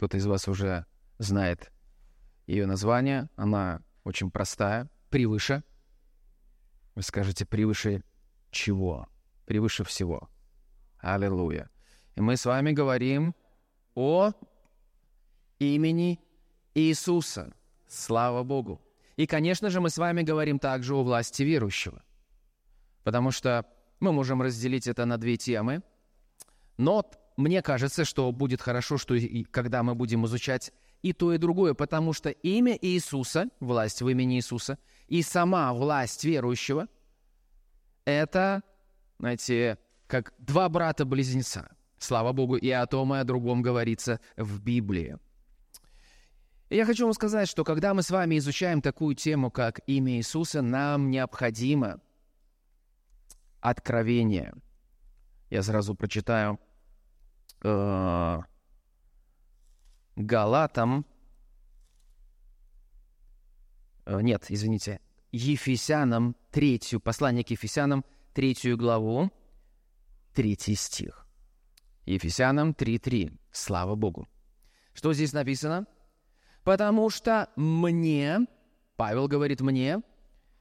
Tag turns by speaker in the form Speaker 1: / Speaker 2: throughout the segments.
Speaker 1: Кто-то из вас уже знает ее название. Она очень простая. Превыше. Вы скажете, превыше чего? Превыше всего. Аллилуйя. И мы с вами говорим о имени Иисуса. Слава Богу. И, конечно же, мы с вами говорим также о власти верующего. Потому что мы можем разделить это на две темы. Но мне кажется, что будет хорошо, что и когда мы будем изучать и то, и другое, потому что имя Иисуса, власть в имени Иисуса, и сама власть верующего – это, знаете, как два брата-близнеца. Слава Богу, и о том, и о другом говорится в Библии. Я хочу вам сказать, что когда мы с вами изучаем такую тему, как имя Иисуса, нам необходимо откровение. Я сразу прочитаю э, Галатам, э, нет, извините, Ефесянам, третью, послание к Ефесянам, третью главу, третий стих. Ефесянам 3.3. Слава Богу. Что здесь написано? «Потому что мне, Павел говорит мне,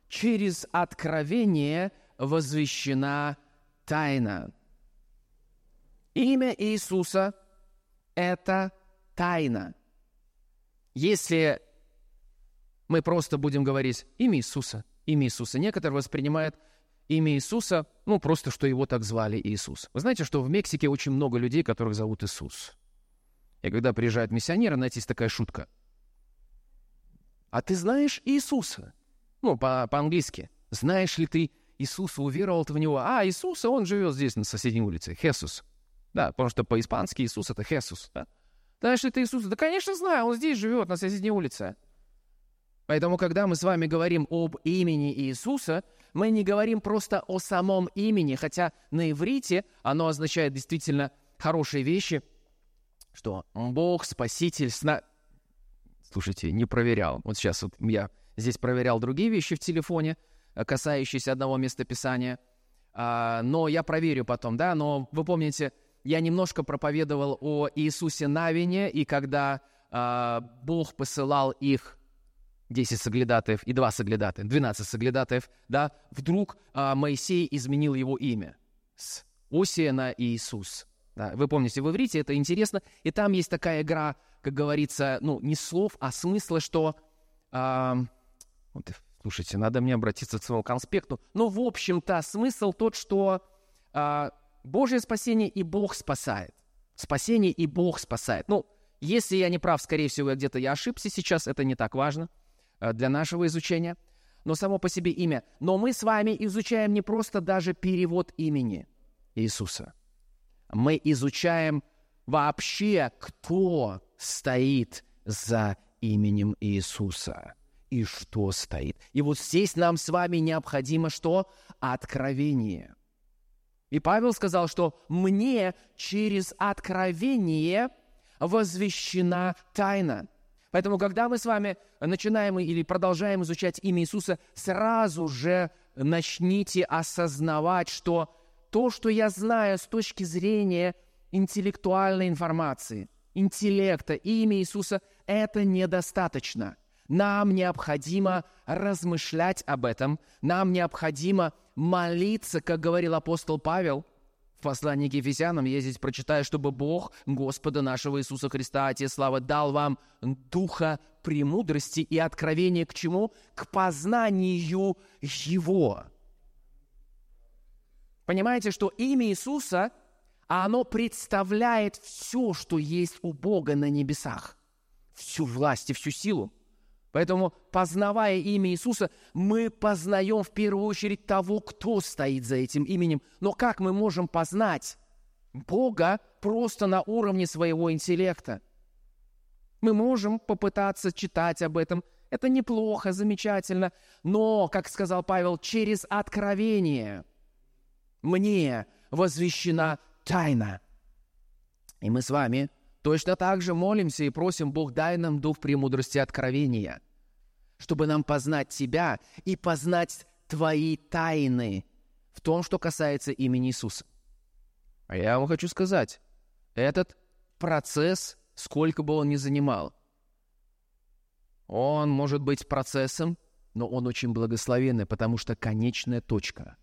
Speaker 1: через откровение возвещена тайна». Имя Иисуса – это тайна. Если мы просто будем говорить имя Иисуса, имя Иисуса, некоторые воспринимают имя Иисуса, ну, просто что его так звали Иисус. Вы знаете, что в Мексике очень много людей, которых зовут Иисус. И когда приезжают миссионеры, знаете, есть такая шутка. А ты знаешь Иисуса? Ну, по- по-английски. Знаешь ли ты Иисуса, уверовал ты в Него? А, Иисуса, он живет здесь, на соседней улице. Хесус. Да, потому что по-испански Иисус — это Хесус. Да? Знаешь ли ты Иисуса? Да, конечно, знаю, он здесь живет, на соседней улице. Поэтому, когда мы с вами говорим об имени Иисуса, мы не говорим просто о самом имени, хотя на иврите оно означает действительно хорошие вещи, что Бог, Спаситель, сна... Слушайте, не проверял. Вот сейчас вот я здесь проверял другие вещи в телефоне, э, касающиеся одного местописания, а, но я проверю потом, да, но вы помните, я немножко проповедовал о Иисусе Навине, и когда а, Бог посылал их 10 соглядатаев и 2 соглядатая, 12 соглядатаев, да, вдруг а, Моисей изменил его имя с Осия на Иисус. Да, вы помните, в иврите это интересно, и там есть такая игра, как говорится, ну, не слов, а смысла, что... А, вот, слушайте, надо мне обратиться к своему конспекту. Но, в общем-то, смысл тот, что а, Божье спасение и Бог спасает. Спасение и Бог спасает. Ну, если я не прав, скорее всего, где-то я ошибся сейчас, это не так важно. Э, для нашего изучения, но само по себе имя. Но мы с вами изучаем не просто даже перевод имени Иисуса. Мы изучаем вообще, кто стоит за именем Иисуса и что стоит. И вот здесь нам с вами необходимо что? Откровение. И Павел сказал, что мне через откровение возвещена тайна – Поэтому, когда мы с вами начинаем или продолжаем изучать имя Иисуса, сразу же начните осознавать, что то, что я знаю с точки зрения интеллектуальной информации, интеллекта, имя Иисуса, это недостаточно. Нам необходимо размышлять об этом, нам необходимо молиться, как говорил апостол Павел – в послании к Ефесянам я здесь прочитаю, чтобы Бог, Господа нашего Иисуса Христа, Отец Славы, дал вам духа премудрости и откровения к чему? К познанию Его. Понимаете, что имя Иисуса, оно представляет все, что есть у Бога на небесах. Всю власть и всю силу. Поэтому, познавая имя Иисуса, мы познаем в первую очередь того, кто стоит за этим именем. Но как мы можем познать Бога просто на уровне своего интеллекта? Мы можем попытаться читать об этом. Это неплохо, замечательно. Но, как сказал Павел, через откровение мне возвещена тайна. И мы с вами Точно так же молимся и просим Бог, дай нам дух премудрости откровения, чтобы нам познать Тебя и познать Твои тайны в том, что касается имени Иисуса. А я вам хочу сказать, этот процесс сколько бы он ни занимал. Он может быть процессом, но он очень благословенный, потому что конечная точка,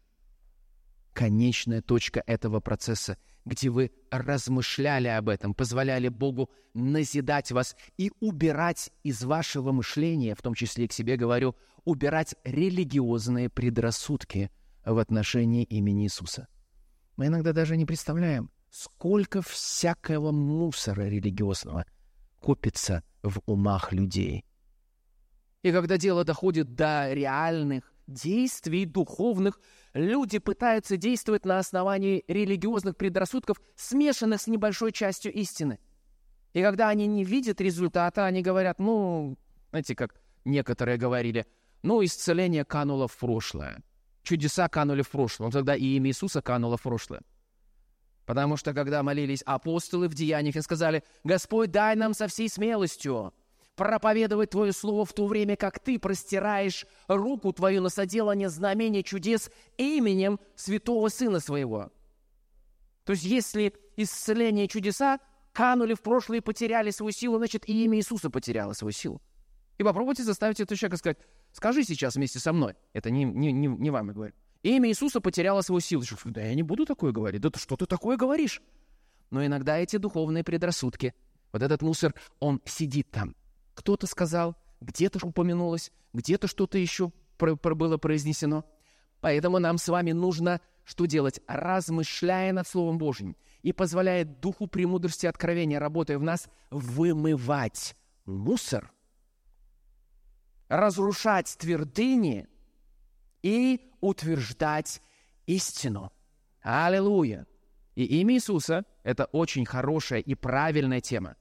Speaker 1: конечная точка этого процесса, где вы размышляли об этом, позволяли Богу назидать вас и убирать из вашего мышления, в том числе и к себе говорю, убирать религиозные предрассудки в отношении имени Иисуса. Мы иногда даже не представляем, сколько всякого мусора религиозного копится в умах людей. И когда дело доходит до реальных действий духовных, люди пытаются действовать на основании религиозных предрассудков, смешанных с небольшой частью истины. И когда они не видят результата, они говорят, ну, знаете, как некоторые говорили, ну, исцеление кануло в прошлое. Чудеса канули в прошлое. Но тогда и имя Иисуса кануло в прошлое. Потому что когда молились апостолы в деяниях и сказали, «Господь, дай нам со всей смелостью проповедовать Твое Слово в то время, как Ты простираешь руку Твою на соделание знамений чудес именем Святого Сына Своего». То есть если исцеление чудеса канули в прошлое и потеряли свою силу, значит, и имя Иисуса потеряло свою силу. И попробуйте заставить этого человека сказать, скажи сейчас вместе со мной. Это не, не, не, не вам я говорю. Имя Иисуса потеряло свою силу. Да я не буду такое говорить. Да что ты такое говоришь? Но иногда эти духовные предрассудки, вот этот мусор, он сидит там. Кто-то сказал, где-то упомянулось, где-то что-то еще про, про было произнесено. Поэтому нам с вами нужно что делать? Размышляя над Словом Божьим и позволяя Духу премудрости откровения, работая в нас, вымывать мусор, разрушать твердыни и утверждать истину. Аллилуйя! И имя Иисуса – это очень хорошая и правильная тема.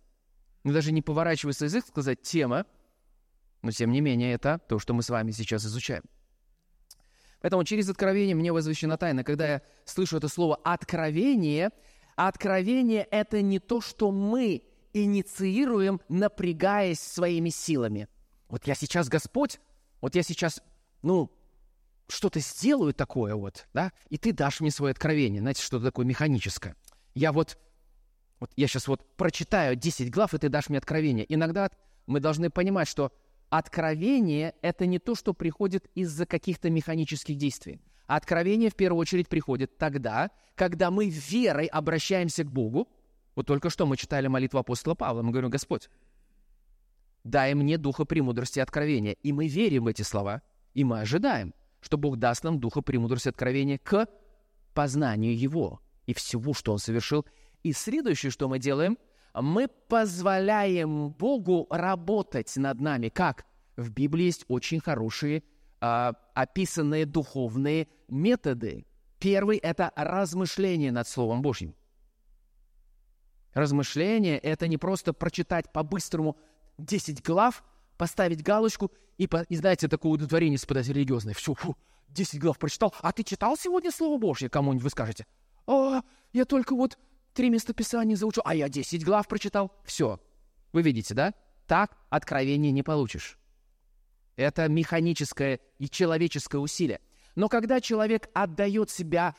Speaker 1: Но даже не поворачивается язык сказать «тема», но тем не менее это то, что мы с вами сейчас изучаем. Поэтому через откровение мне возвещена тайна. Когда я слышу это слово «откровение», откровение – это не то, что мы инициируем, напрягаясь своими силами. Вот я сейчас Господь, вот я сейчас, ну, что-то сделаю такое вот, да, и ты дашь мне свое откровение, знаете, что-то такое механическое. Я вот, вот я сейчас вот прочитаю 10 глав, и ты дашь мне откровение. Иногда мы должны понимать, что откровение — это не то, что приходит из-за каких-то механических действий. откровение в первую очередь приходит тогда, когда мы верой обращаемся к Богу. Вот только что мы читали молитву апостола Павла. Мы говорим, Господь, дай мне духа премудрости и откровения. И мы верим в эти слова, и мы ожидаем — что Бог даст нам духа премудрости откровения к познанию Его и всего, что Он совершил. И следующее, что мы делаем, мы позволяем Богу работать над нами. Как? В Библии есть очень хорошие э, описанные духовные методы. Первый – это размышление над Словом Божьим. Размышление – это не просто прочитать по-быстрому 10 глав – поставить галочку и, по, и знаете, такое удовлетворение испытать религиозное. Все, фу, 10 глав прочитал. А ты читал сегодня Слово Божье? Кому-нибудь вы скажете. О, я только вот три местописания заучил, а я 10 глав прочитал. Все. Вы видите, да? Так откровение не получишь. Это механическое и человеческое усилие. Но когда человек отдает себя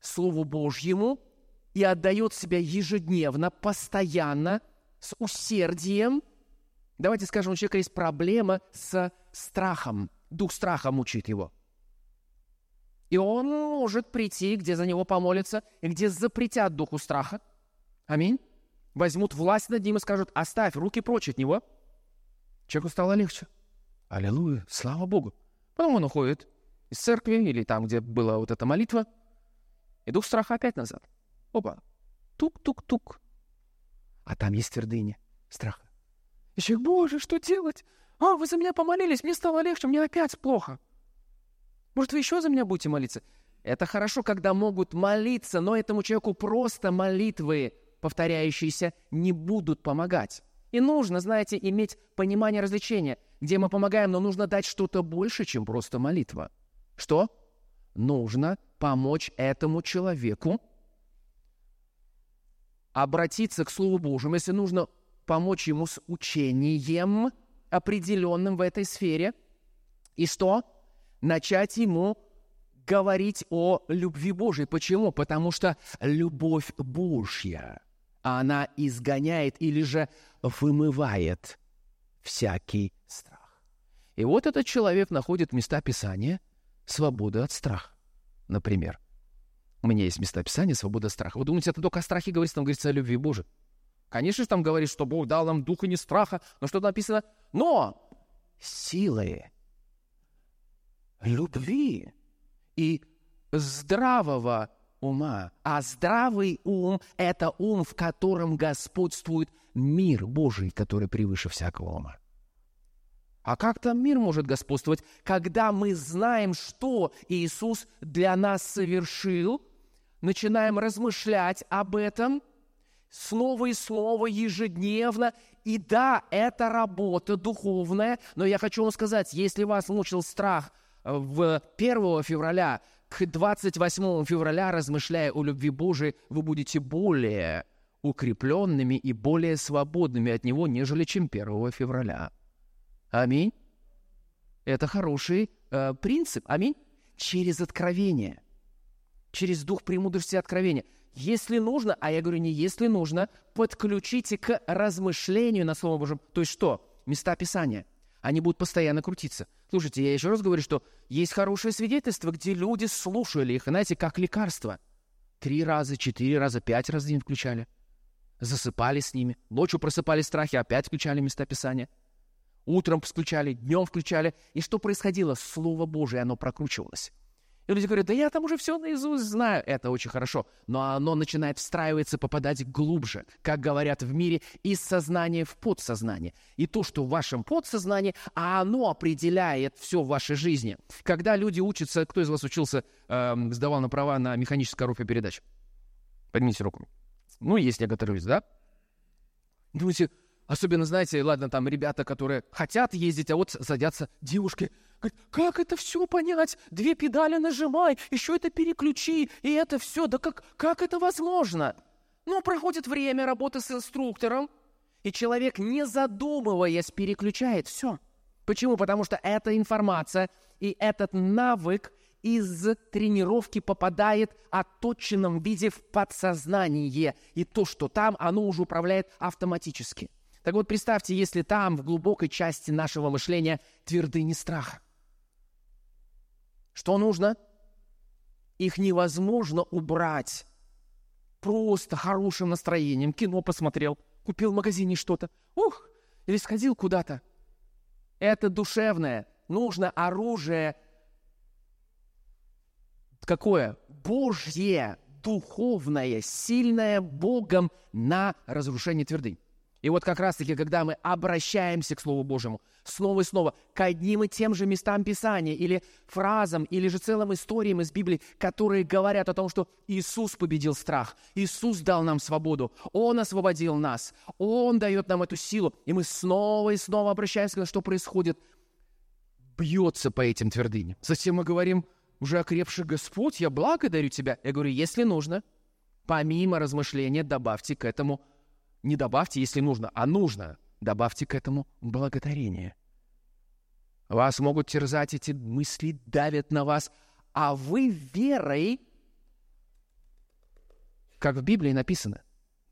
Speaker 1: Слову Божьему и отдает себя ежедневно, постоянно, с усердием – Давайте скажем, у человека есть проблема с страхом. Дух страха мучит его. И он может прийти, где за него помолятся, и где запретят духу страха. Аминь. Возьмут власть над ним и скажут, оставь руки прочь от него. Человеку стало легче. Аллилуйя, слава Богу. Потом он уходит из церкви или там, где была вот эта молитва, и дух страха опять назад. Опа, тук-тук-тук. А там есть твердыня страха. И человек, боже, что делать? А, вы за меня помолились, мне стало легче, мне опять плохо. Может, вы еще за меня будете молиться? Это хорошо, когда могут молиться, но этому человеку просто молитвы, повторяющиеся, не будут помогать. И нужно, знаете, иметь понимание развлечения, где мы помогаем, но нужно дать что-то больше, чем просто молитва. Что? Нужно помочь этому человеку обратиться к Слову Божьему. Если нужно помочь ему с учением определенным в этой сфере. И что? Начать ему говорить о любви Божьей. Почему? Потому что любовь Божья она изгоняет или же вымывает всякий страх. И вот этот человек находит места Писания свободы от страха, например. У меня есть места Писания свобода от страха. Вы думаете, это только о страхе говорится, там говорится о любви Божией. Конечно же, там говорится, что Бог дал нам духа не страха, но что написано? Но силы, любви и здравого ума. А здравый ум – это ум, в котором господствует мир Божий, который превыше всякого ума. А как там мир может господствовать, когда мы знаем, что Иисус для нас совершил, начинаем размышлять об этом снова и снова, ежедневно. И да, это работа духовная, но я хочу вам сказать, если вас мучил страх в 1 февраля, к 28 февраля, размышляя о любви Божией, вы будете более укрепленными и более свободными от Него, нежели чем 1 февраля. Аминь. Это хороший э, принцип. Аминь. Через откровение. Через дух премудрости и откровения. Если нужно, а я говорю не если нужно, подключите к размышлению на Слово Божьем. То есть что? Места Писания – они будут постоянно крутиться. Слушайте, я еще раз говорю, что есть хорошее свидетельство, где люди слушали их, знаете, как лекарство. Три раза, четыре раза, пять раз в день включали. Засыпали с ними. Ночью просыпались страхи, опять включали места Писания. Утром включали, днем включали. И что происходило? Слово Божие, оно прокручивалось. И люди говорят, да я там уже все наизусть знаю. Это очень хорошо. Но оно начинает встраиваться, попадать глубже, как говорят в мире, из сознания в подсознание. И то, что в вашем подсознании, а оно определяет все в вашей жизни. Когда люди учатся, кто из вас учился, э, сдавал на права на механическую коробку передач? Поднимите руку. Ну, есть некоторые, да? Думаете, особенно, знаете, ладно, там ребята, которые хотят ездить, а вот садятся девушки – Говорит, как это все понять? Две педали нажимай, еще это переключи, и это все. Да как, как это возможно? Ну, проходит время работы с инструктором, и человек, не задумываясь, переключает все. Почему? Потому что эта информация и этот навык из тренировки попадает отточенном виде в подсознание. И то, что там, оно уже управляет автоматически. Так вот, представьте, если там, в глубокой части нашего мышления, твердыни страха. Что нужно? Их невозможно убрать просто хорошим настроением. Кино посмотрел, купил в магазине что-то. Ух! Или сходил куда-то. Это душевное. Нужно оружие. Какое? Божье, духовное, сильное Богом на разрушение твердынь. И вот как раз-таки, когда мы обращаемся к Слову Божьему снова и снова к одним и тем же местам Писания или фразам, или же целым историям из Библии, которые говорят о том, что Иисус победил страх, Иисус дал нам свободу, Он освободил нас, Он дает нам эту силу, и мы снова и снова обращаемся, что происходит, бьется по этим твердыням. Затем мы говорим, уже окрепший Господь, я благодарю Тебя. Я говорю, если нужно, помимо размышления добавьте к этому – не добавьте, если нужно, а нужно. Добавьте к этому благодарение. Вас могут терзать эти мысли, давят на вас, а вы верой, как в Библии написано,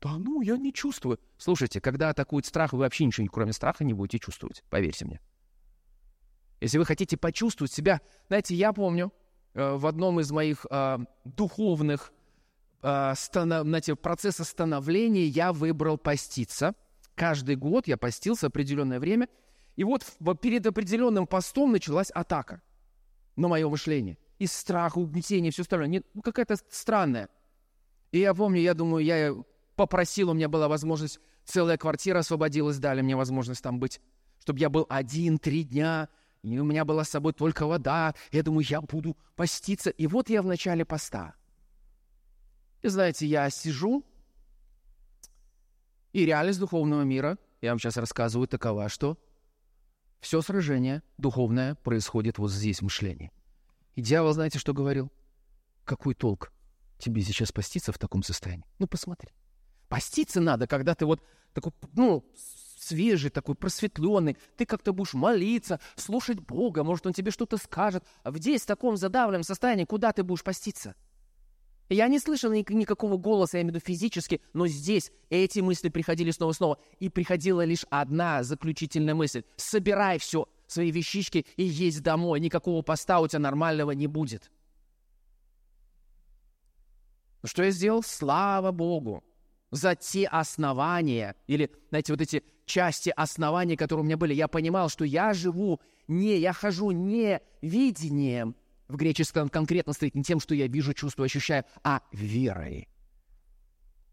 Speaker 1: да ну, я не чувствую. Слушайте, когда атакует страх, вы вообще ничего, кроме страха, не будете чувствовать, поверьте мне. Если вы хотите почувствовать себя, знаете, я помню э, в одном из моих э, духовных э, знаете, процесса становления я выбрал поститься. Каждый год я постился определенное время. И вот перед определенным постом началась атака на мое мышление. Из страха, угнетения, все остальное. Не, ну, какая-то странная. И я помню, я думаю, я попросил, у меня была возможность, целая квартира освободилась, дали мне возможность там быть, чтобы я был один, три дня, и у меня была с собой только вода. Я думаю, я буду поститься. И вот я в начале поста – и знаете, я сижу, и реальность духовного мира, я вам сейчас рассказываю, такова, что все сражение духовное происходит вот здесь, в мышлении. И дьявол, знаете, что говорил? Какой толк тебе сейчас поститься в таком состоянии? Ну, посмотри. Поститься надо, когда ты вот такой, ну, свежий, такой просветленный, ты как-то будешь молиться, слушать Бога, может, Он тебе что-то скажет. А здесь, в таком задавленном состоянии, куда ты будешь поститься? Я не слышал ни- никакого голоса, я имею в виду физически, но здесь эти мысли приходили снова и снова. И приходила лишь одна заключительная мысль. Собирай все, свои вещички и есть домой. Никакого поста у тебя нормального не будет. Ну, Что я сделал? Слава Богу за те основания, или, знаете, вот эти части оснований, которые у меня были. Я понимал, что я живу не, я хожу не видением, в греческом конкретно стоит не тем, что я вижу, чувствую, ощущаю, а верой.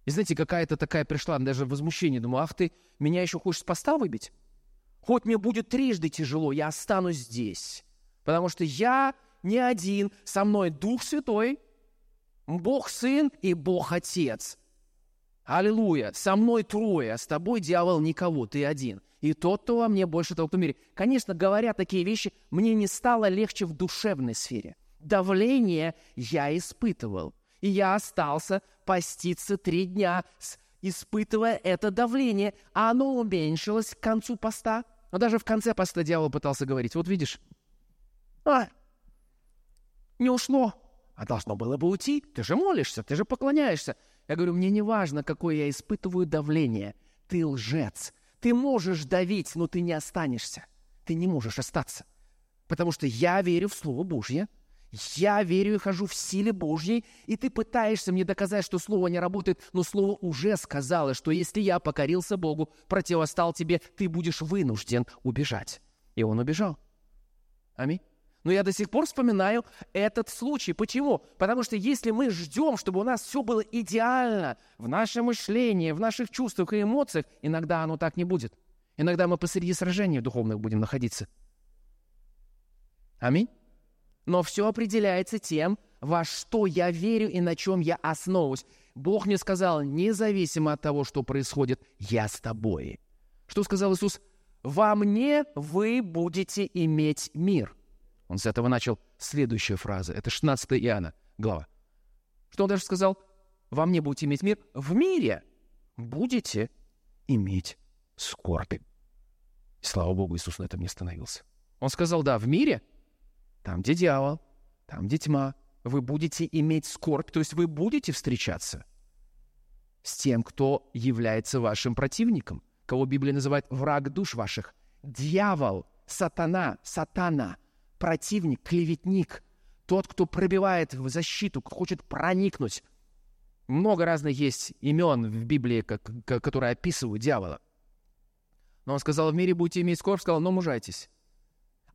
Speaker 1: И знаете, какая-то такая пришла даже возмущение. Думаю, ах ты, меня еще хочешь с поста выбить? Хоть мне будет трижды тяжело, я останусь здесь. Потому что я не один, со мной Дух Святой, Бог Сын и Бог Отец. Аллилуйя! Со мной трое, а с тобой, дьявол, никого, ты один. И тот, кто во мне, больше того, кто в мире. Конечно, говоря такие вещи, мне не стало легче в душевной сфере. Давление я испытывал. И я остался поститься три дня, испытывая это давление. А оно уменьшилось к концу поста. Но даже в конце поста дьявол пытался говорить. Вот видишь, а, не ушло. А должно было бы уйти. Ты же молишься, ты же поклоняешься. Я говорю, мне не важно, какое я испытываю давление. Ты лжец. Ты можешь давить, но ты не останешься. Ты не можешь остаться. Потому что я верю в Слово Божье. Я верю и хожу в силе Божьей, и ты пытаешься мне доказать, что Слово не работает, но Слово уже сказало, что если я покорился Богу, противостал тебе, ты будешь вынужден убежать. И он убежал. Аминь. Но я до сих пор вспоминаю этот случай. Почему? Потому что если мы ждем, чтобы у нас все было идеально в нашем мышлении, в наших чувствах и эмоциях, иногда оно так не будет. Иногда мы посреди сражений духовных будем находиться. Аминь. Но все определяется тем, во что я верю и на чем я основываюсь. Бог мне сказал, независимо от того, что происходит, я с тобой. Что сказал Иисус? Во мне вы будете иметь мир. Он с этого начал следующая фраза. Это 16 Иоанна, глава. Что он даже сказал? Во мне будете иметь мир. В мире будете иметь скорбь. И слава Богу, Иисус на этом не остановился. Он сказал, да, в мире, там, где дьявол, там, где тьма, вы будете иметь скорбь, то есть вы будете встречаться с тем, кто является вашим противником, кого Библия называет враг душ ваших. Дьявол, сатана, сатана, противник, клеветник, тот, кто пробивает в защиту, кто хочет проникнуть. Много разных есть имен в Библии, как, которые описывают дьявола. Но он сказал, в мире будете иметь скорбь, сказал, но мужайтесь,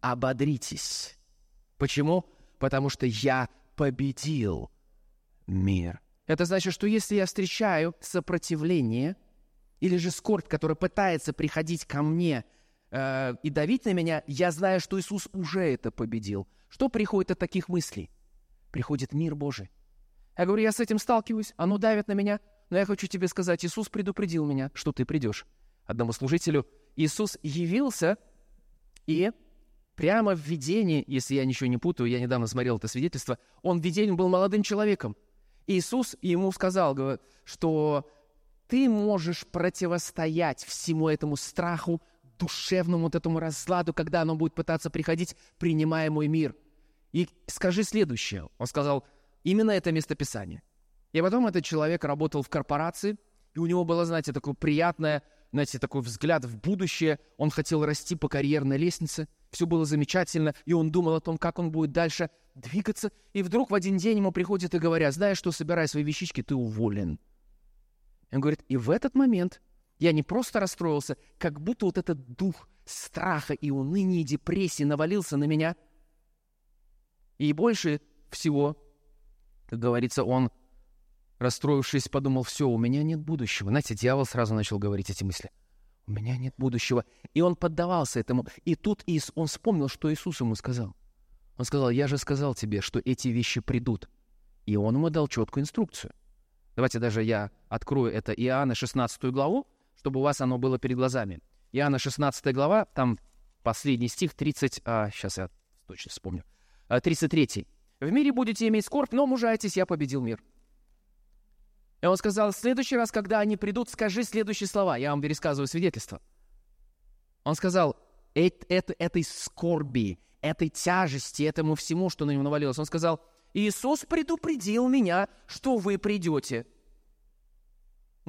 Speaker 1: ободритесь. Почему? Потому что я победил мир. Это значит, что если я встречаю сопротивление или же скорбь, которая пытается приходить ко мне э, и давить на меня, я знаю, что Иисус уже это победил. Что приходит от таких мыслей? Приходит мир Божий. Я говорю, я с этим сталкиваюсь, оно давит на меня, но я хочу тебе сказать, Иисус предупредил меня, что ты придешь. Одному служителю Иисус явился и прямо в видении, если я ничего не путаю, я недавно смотрел это свидетельство, он в видении был молодым человеком. Иисус ему сказал, что ты можешь противостоять всему этому страху, душевному вот этому разладу, когда оно будет пытаться приходить, принимая мой мир. И скажи следующее. Он сказал, именно это местописание. И потом этот человек работал в корпорации, и у него было, знаете, такое приятное, знаете, такой взгляд в будущее. Он хотел расти по карьерной лестнице. Все было замечательно, и он думал о том, как он будет дальше двигаться. И вдруг в один день ему приходят и говорят, знаешь что, собирай свои вещички, ты уволен. Он говорит, и в этот момент я не просто расстроился, как будто вот этот дух страха и уныния, и депрессии навалился на меня. И больше всего, как говорится, он, расстроившись, подумал, все, у меня нет будущего. Знаете, дьявол сразу начал говорить эти мысли. У меня нет будущего. И он поддавался этому. И тут Ис- он вспомнил, что Иисус ему сказал. Он сказал, я же сказал тебе, что эти вещи придут. И он ему дал четкую инструкцию. Давайте даже я открою это Иоанна 16 главу, чтобы у вас оно было перед глазами. Иоанна 16 глава, там последний стих, 30... А, сейчас я точно вспомню. А, 33. «В мире будете иметь скорбь, но мужайтесь, я победил мир». И он сказал, в следующий раз, когда они придут, скажи следующие слова. Я вам пересказываю свидетельство. Он сказал, «Эт- это, этой скорби, этой тяжести, этому всему, что на него навалилось. Он сказал, Иисус предупредил меня, что вы придете.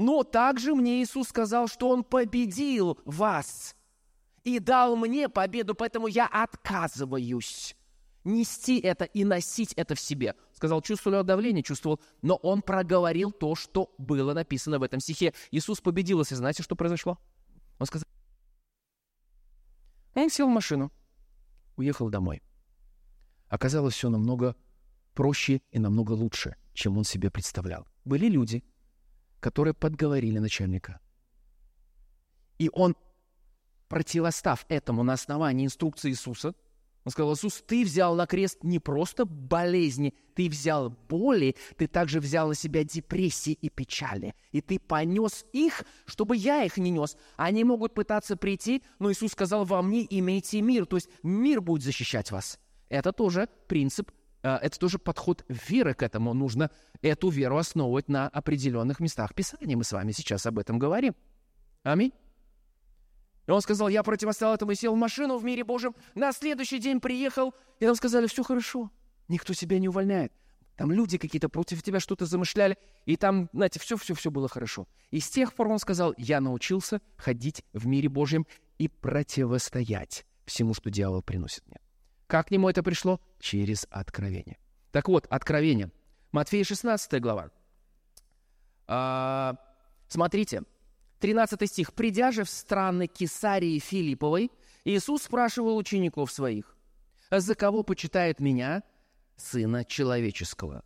Speaker 1: Но также мне Иисус сказал, что Он победил вас и дал мне победу, поэтому я отказываюсь нести это и носить это в себе. Сказал, чувствовал давление, чувствовал, но он проговорил то, что было написано в этом стихе. Иисус победил, если знаете, что произошло? Он сказал, он сел в машину, уехал домой. Оказалось, все намного проще и намного лучше, чем он себе представлял. Были люди, которые подговорили начальника. И он, противостав этому на основании инструкции Иисуса, он сказал, Иисус, ты взял на крест не просто болезни, ты взял боли, ты также взял на себя депрессии и печали. И ты понес их, чтобы я их не нес. Они могут пытаться прийти, но Иисус сказал, во мне имейте мир. То есть мир будет защищать вас. Это тоже принцип, это тоже подход веры к этому. Нужно эту веру основывать на определенных местах Писания. Мы с вами сейчас об этом говорим. Аминь. И он сказал, я противостоял этому и сел в машину в мире Божьем. На следующий день приехал, и нам сказали, все хорошо, никто тебя не увольняет. Там люди какие-то против тебя что-то замышляли, и там, знаете, все-все-все было хорошо. И с тех пор он сказал, я научился ходить в мире Божьем и противостоять всему, что дьявол приносит мне. Как к нему это пришло? Через откровение. Так вот, откровение. Матфея 16 глава. А, смотрите, 13 стих. «Придя же в страны Кесарии Филипповой, Иисус спрашивал учеников своих, «За кого почитает меня, Сына Человеческого?»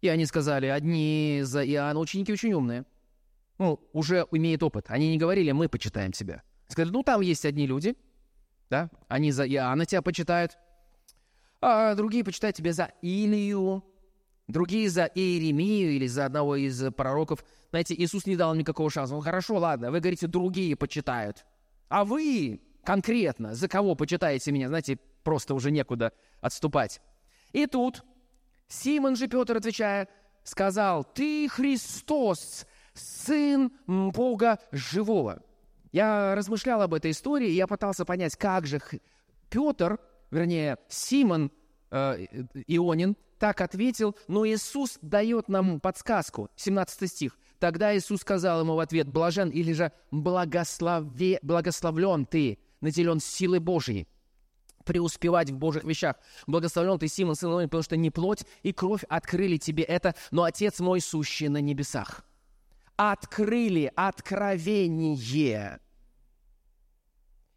Speaker 1: И они сказали, одни за Иоанна, ученики очень умные. Ну, уже имеют опыт. Они не говорили, мы почитаем тебя. Сказали, ну, там есть одни люди, да, они за Иоанна тебя почитают, а другие почитают тебя за Илью, другие за Иеремию или за одного из пророков – знаете, Иисус не дал никакого шанса. Ну, хорошо, ладно, вы говорите, другие почитают. А вы конкретно за кого почитаете меня? Знаете, просто уже некуда отступать. И тут Симон же Петр, отвечая, сказал, «Ты Христос, Сын Бога Живого». Я размышлял об этой истории, и я пытался понять, как же Петр, вернее, Симон э, Ионин, так ответил, но Иисус дает нам подсказку, 17 стих. Тогда Иисус сказал ему в ответ, «Блажен или же благослове, благословлен ты, наделен силой Божией, преуспевать в Божьих вещах. Благословлен ты, Симон, сын Илонин, потому что не плоть и кровь открыли тебе это, но Отец мой, сущий на небесах». Открыли откровение.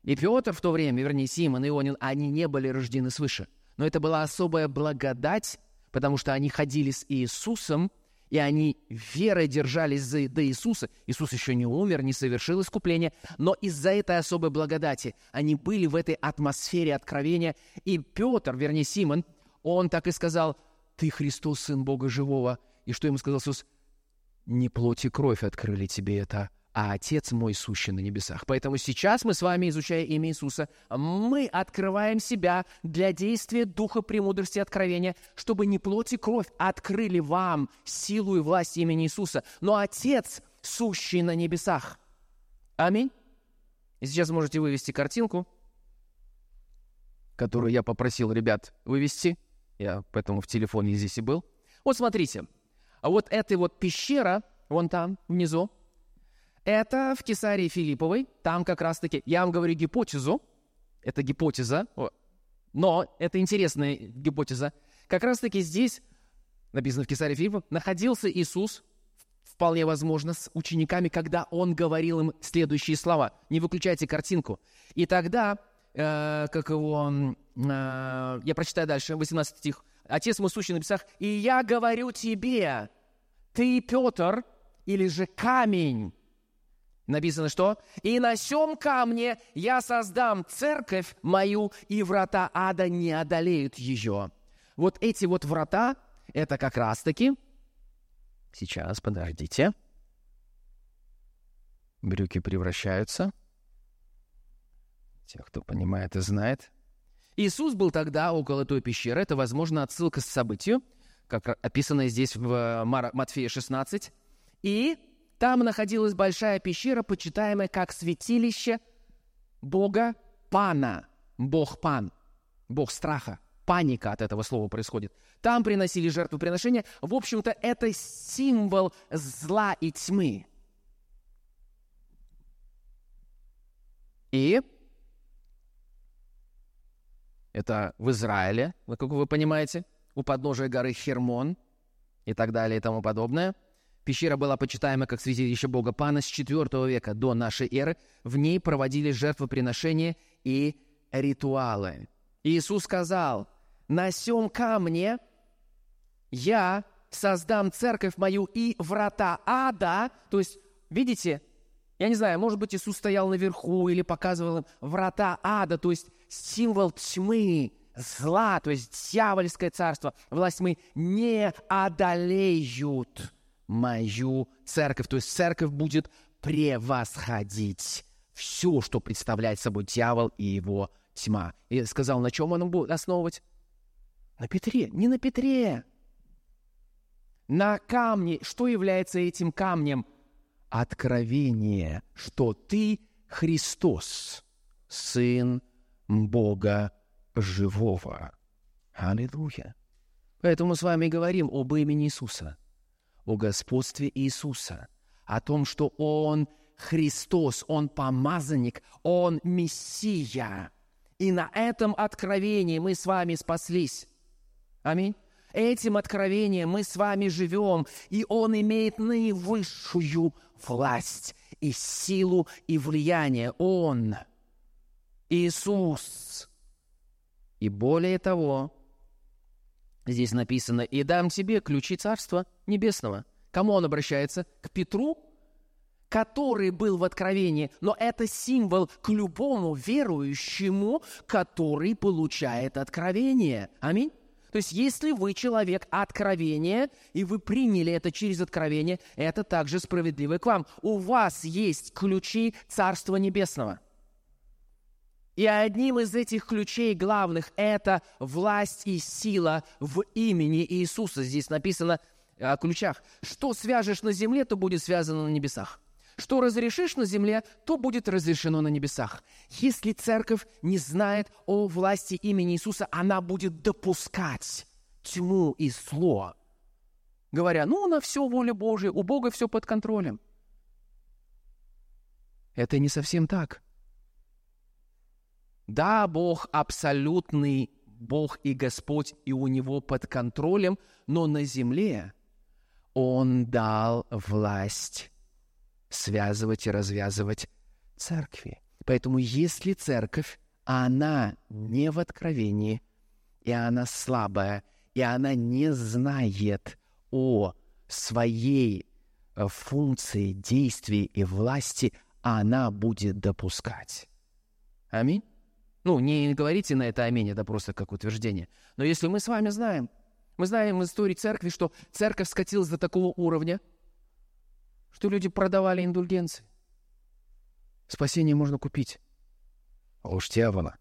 Speaker 1: И Петр в то время, вернее, Симон и Ионин, они не были рождены свыше. Но это была особая благодать, потому что они ходили с Иисусом, и они верой держались за, до Иисуса. Иисус еще не умер, не совершил искупление, но из-за этой особой благодати они были в этой атмосфере откровения. И Петр, вернее Симон, он так и сказал, «Ты Христос, Сын Бога Живого». И что ему сказал Иисус? «Не плоть и кровь открыли тебе это, а Отец мой сущий на небесах. Поэтому сейчас мы с вами, изучая имя Иисуса, мы открываем себя для действия Духа премудрости и откровения, чтобы не плоть и кровь открыли вам силу и власть имени Иисуса, но Отец, сущий на небесах. Аминь. И сейчас можете вывести картинку, которую я попросил ребят вывести. Я поэтому в телефоне здесь и был. Вот смотрите, а вот эта вот пещера, вон там, внизу, это в Кесарии Филипповой, там как раз-таки, я вам говорю гипотезу, это гипотеза, но это интересная гипотеза. Как раз-таки здесь, написано в Кесарии Филипповой, находился Иисус, вполне возможно, с учениками, когда Он говорил им следующие слова. Не выключайте картинку. И тогда, э, как его, э, я прочитаю дальше, 18 стих. «Отец мой сущий на небесах, и я говорю тебе, ты, Петр, или же камень, Написано что? «И на сем камне я создам церковь мою, и врата ада не одолеют ее». Вот эти вот врата, это как раз-таки... Сейчас, подождите. Брюки превращаются. Тех, кто понимает и знает. Иисус был тогда около той пещеры. Это, возможно, отсылка к событию, как описано здесь в Матфея 16. И там находилась большая пещера, почитаемая как святилище Бога Пана, Бог Пан, Бог страха. паника от этого слова происходит. Там приносили жертвоприношения. В общем-то, это символ зла и тьмы. И это в Израиле, как вы понимаете, у подножия горы Хермон и так далее и тому подобное. Пещера была почитаема как святилище бога Пана с IV века до нашей эры. В ней проводили жертвоприношения и ритуалы. Иисус сказал, «На сем камне я создам церковь мою и врата ада». То есть, видите, я не знаю, может быть, Иисус стоял наверху или показывал им врата ада, то есть символ тьмы, зла, то есть дьявольское царство, власть тьмы не одолеют мою церковь. То есть церковь будет превосходить все, что представляет собой дьявол и его тьма. И сказал, на чем он будет основывать? На Петре. Не на Петре. На камне. Что является этим камнем? Откровение, что ты Христос, Сын Бога живого. Аллилуйя. Поэтому с вами говорим об имени Иисуса, о господстве Иисуса, о том, что Он Христос, Он помазанник, Он Мессия. И на этом откровении мы с вами спаслись. Аминь. Этим откровением мы с вами живем, и Он имеет наивысшую власть и силу и влияние. Он – Иисус. И более того, здесь написано, «И дам тебе ключи Царства Небесного». Кому он обращается? К Петру, который был в Откровении, но это символ к любому верующему, который получает откровение. Аминь. То есть, если вы человек откровения, и вы приняли это через откровение, это также справедливо к вам. У вас есть ключи Царства Небесного – и одним из этих ключей главных – это власть и сила в имени Иисуса. Здесь написано о ключах. Что свяжешь на земле, то будет связано на небесах. Что разрешишь на земле, то будет разрешено на небесах. Если церковь не знает о власти имени Иисуса, она будет допускать тьму и зло, говоря, ну, на все воля Божия, у Бога все под контролем. Это не совсем так. Да, Бог абсолютный Бог и Господь, и у Него под контролем, но на земле Он дал власть связывать и развязывать церкви. Поэтому если церковь, она не в откровении, и она слабая, и она не знает о своей э, функции, действии и власти, она будет допускать. Аминь. Ну, не говорите на это аминь, это просто как утверждение. Но если мы с вами знаем, мы знаем из истории церкви, что церковь скатилась до такого уровня, что люди продавали индульгенции. Спасение можно купить. А уж дьявола.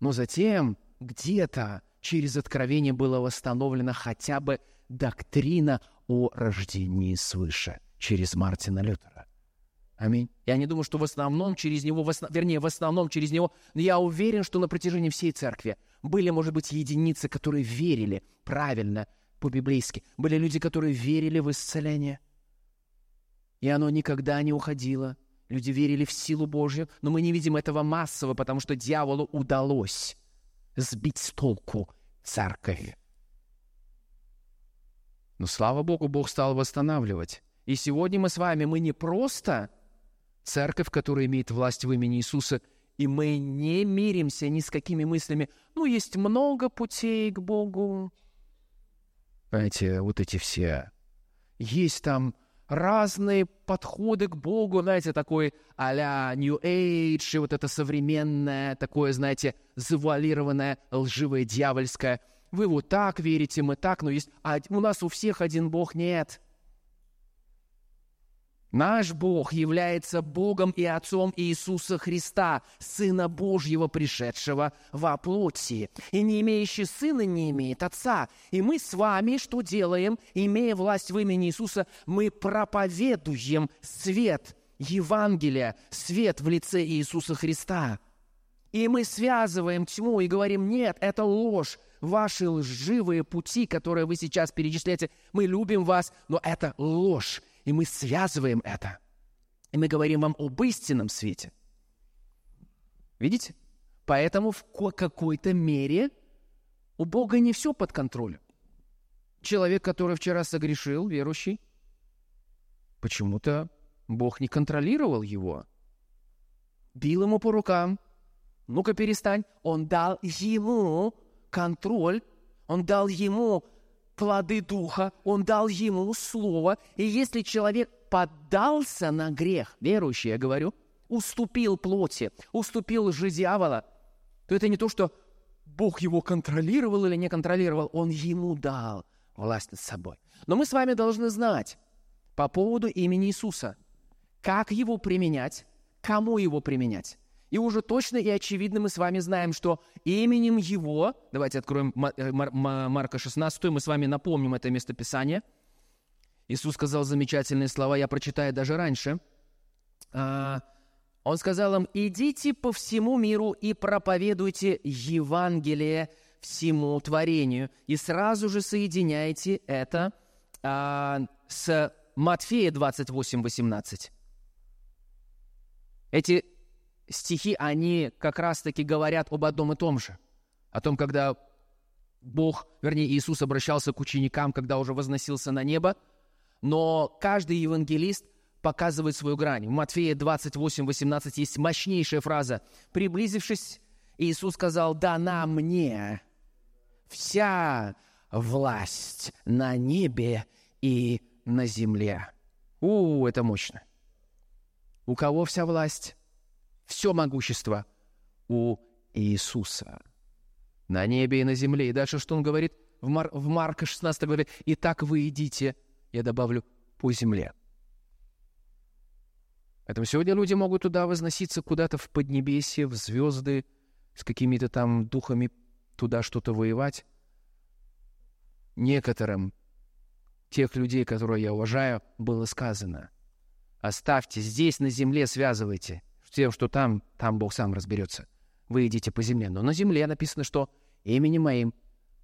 Speaker 1: Но затем где-то через откровение было восстановлена хотя бы доктрина о рождении свыше через Мартина Лютера. Аминь. Я не думаю, что в основном через него, в основ... вернее, в основном через него, но я уверен, что на протяжении всей церкви были, может быть, единицы, которые верили правильно, по-библейски. Были люди, которые верили в исцеление. И оно никогда не уходило. Люди верили в силу Божью, но мы не видим этого массово, потому что дьяволу удалось сбить с толку церковь. Но слава Богу, Бог стал восстанавливать. И сегодня мы с вами, мы не просто церковь, которая имеет власть в имени Иисуса, и мы не миримся ни с какими мыслями. Ну, есть много путей к Богу. Знаете, вот эти все. Есть там разные подходы к Богу, знаете, такой а-ля New Age, и вот это современное, такое, знаете, завуалированное, лживое, дьявольское. Вы вот так верите, мы так, но есть... А у нас у всех один Бог нет. Наш Бог является Богом и Отцом Иисуса Христа, Сына Божьего, пришедшего во плоти. И не имеющий Сына не имеет Отца. И мы с вами что делаем? Имея власть в имени Иисуса, мы проповедуем свет Евангелия, свет в лице Иисуса Христа. И мы связываем тьму и говорим, нет, это ложь, ваши лживые пути, которые вы сейчас перечисляете, мы любим вас, но это ложь. И мы связываем это. И мы говорим вам об истинном свете. Видите? Поэтому в какой-то мере у Бога не все под контролем. Человек, который вчера согрешил, верующий, почему-то Бог не контролировал его. Бил ему по рукам, ну-ка перестань. Он дал ему контроль, он дал ему плоды духа, он дал ему слово. И если человек поддался на грех, верующий, я говорю, уступил плоти, уступил же дьявола, то это не то, что Бог его контролировал или не контролировал, он ему дал власть над собой. Но мы с вами должны знать по поводу имени Иисуса, как его применять, кому его применять. И уже точно и очевидно мы с вами знаем, что именем Его, давайте откроем э, Марка 16, мы с вами напомним это местописание. Иисус сказал замечательные слова, я прочитаю даже раньше. А, он сказал им, идите по всему миру и проповедуйте Евангелие всему творению. И сразу же соединяйте это а, с Матфея 28, 18. Эти стихи, они как раз-таки говорят об одном и том же. О том, когда Бог, вернее, Иисус обращался к ученикам, когда уже возносился на небо, но каждый евангелист показывает свою грань. В Матфея 28, 18 есть мощнейшая фраза. «Приблизившись, Иисус сказал, дана мне вся власть на небе и на земле». У, это мощно. У кого вся власть? Все могущество у Иисуса. На небе и на земле. И дальше что он говорит? В, Мар в Марка 16 говорит, «И так вы идите», я добавлю, «по земле». Поэтому сегодня люди могут туда возноситься куда-то в Поднебесье, в звезды, с какими-то там духами туда что-то воевать. Некоторым тех людей, которые я уважаю, было сказано, оставьте здесь на земле, связывайте – тем, что там, там Бог сам разберется. Вы идите по земле. Но на земле написано, что именем моим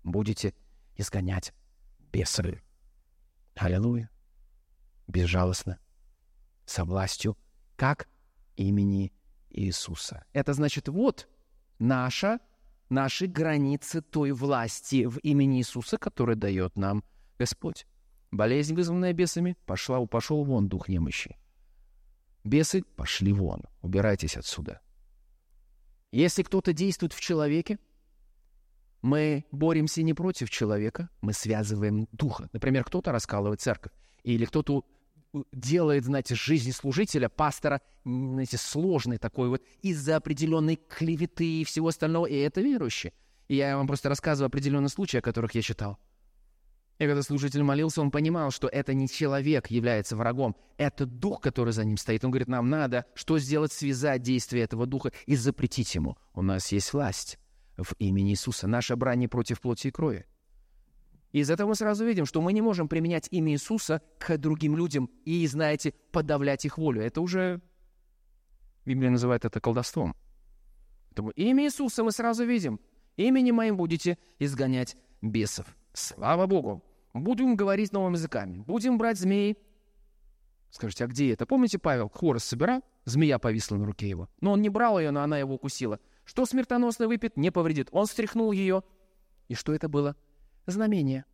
Speaker 1: будете изгонять бесов. Аллилуйя. Безжалостно. Со властью. Как? Имени Иисуса. Это значит, вот наша, наши границы той власти в имени Иисуса, который дает нам Господь. Болезнь, вызванная бесами, пошла, пошел вон дух немощи. Бесы пошли вон, убирайтесь отсюда. Если кто-то действует в человеке, мы боремся не против человека, мы связываем духа. Например, кто-то раскалывает церковь, или кто-то делает, знаете, жизнь служителя, пастора, знаете, сложной такой вот, из-за определенной клеветы и всего остального, и это верующие. И я вам просто рассказываю определенные случаи, о которых я читал. И когда служитель молился, он понимал, что это не человек является врагом, это дух, который за ним стоит. Он говорит, нам надо что сделать? Связать действие этого духа и запретить ему. У нас есть власть в имени Иисуса. Наша брань против плоти и крови. Из этого мы сразу видим, что мы не можем применять имя Иисуса к другим людям и, знаете, подавлять их волю. Это уже, Библия называет это колдовством. Поэтому имя Иисуса мы сразу видим. Именем моим будете изгонять бесов. Слава Богу! Будем говорить новыми языками. Будем брать змей. Скажите, а где это? Помните, Павел хворост собирал? Змея повисла на руке его. Но он не брал ее, но она его укусила. Что смертоносно выпит, не повредит. Он встряхнул ее. И что это было? Знамение.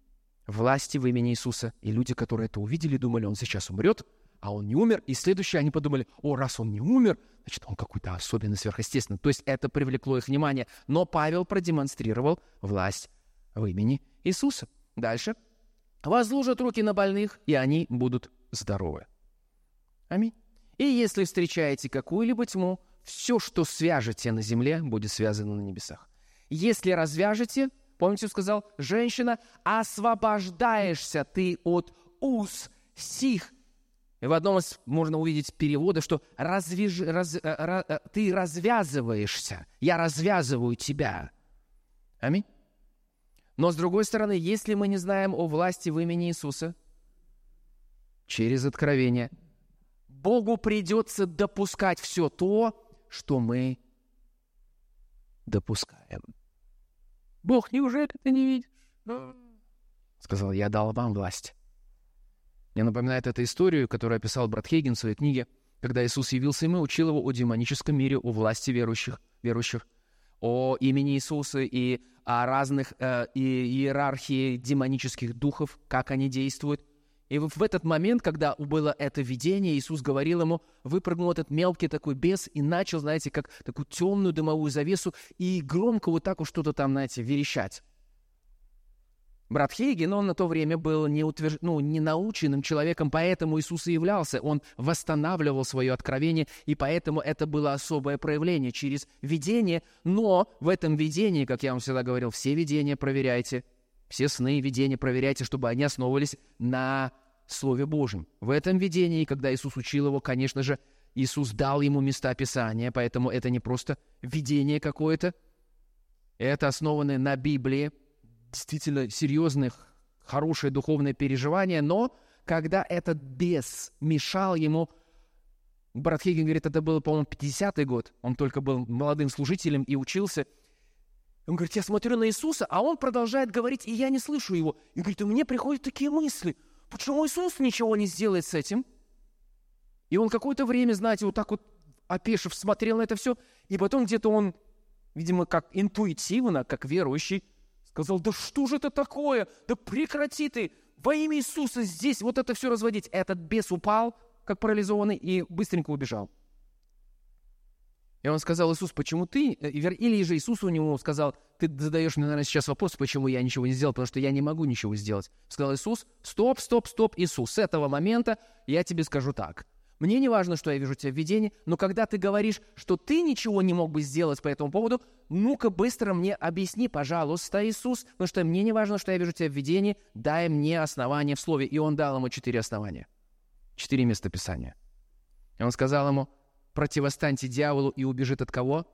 Speaker 1: Власти в имени Иисуса. И люди, которые это увидели, думали, он сейчас умрет, а он не умер. И следующие они подумали, о, раз он не умер, значит, он какой-то особенный, сверхъестественный. То есть это привлекло их внимание. Но Павел продемонстрировал власть в имени Иисуса. Дальше возложат руки на больных, и они будут здоровы. Аминь. И если встречаете какую-либо тьму, все, что свяжете на земле, будет связано на небесах. Если развяжете, помните, сказал, женщина, освобождаешься ты от уз сих. И в одном из можно увидеть перевода, что развяж, раз, раз, э, ты развязываешься, я развязываю тебя. Аминь. Но с другой стороны, если мы не знаем о власти в имени Иисуса, через откровение, Богу придется допускать все то, что мы допускаем. Бог, неужели ты не видишь? Сказал, я дал вам власть. Мне напоминает эту историю, которую описал брат Хейген в своей книге, когда Иисус явился им и учил его о демоническом мире, о власти верующих, верующих о имени Иисуса и разных э, иерархии демонических духов, как они действуют. И в этот момент, когда было это видение, Иисус говорил ему, выпрыгнул этот мелкий такой бес и начал, знаете, как такую темную дымовую завесу и громко вот так вот что-то там, знаете, верещать. Брат Хейген, он на то время был не, утверж... ну, не наученным человеком, поэтому Иисус и являлся. Он восстанавливал свое откровение, и поэтому это было особое проявление через видение. Но в этом видении, как я вам всегда говорил, все видения проверяйте, все сны и видения проверяйте, чтобы они основывались на Слове Божьем. В этом видении, когда Иисус учил его, конечно же, Иисус дал ему места Писания, поэтому это не просто видение какое-то, это основано на Библии, действительно серьезное, хорошее духовное переживание, но когда этот бес мешал ему, брат Хейген говорит, это было, по-моему, 50-й год, он только был молодым служителем и учился, он говорит, я смотрю на Иисуса, а он продолжает говорить, и я не слышу его. И говорит, у меня приходят такие мысли, почему Иисус ничего не сделает с этим? И он какое-то время, знаете, вот так вот опешив, смотрел на это все, и потом где-то он, видимо, как интуитивно, как верующий, Сказал, да что же это такое? Да прекрати ты! Во имя Иисуса здесь вот это все разводить. Этот бес упал, как парализованный, и быстренько убежал. И он сказал, Иисус, почему ты? Э, или же Иисус у него сказал, ты задаешь мне, наверное, сейчас вопрос, почему я ничего не сделал, потому что я не могу ничего сделать. Сказал Иисус, стоп, стоп, стоп, Иисус, с этого момента я тебе скажу так. Мне не важно, что я вижу тебя в видении, но когда ты говоришь, что ты ничего не мог бы сделать по этому поводу, ну-ка быстро мне объясни, пожалуйста, Иисус, потому что мне не важно, что я вижу тебя в видении, дай мне основания в слове. И он дал ему четыре основания, четыре места Писания. И он сказал ему, противостаньте дьяволу и убежит от кого?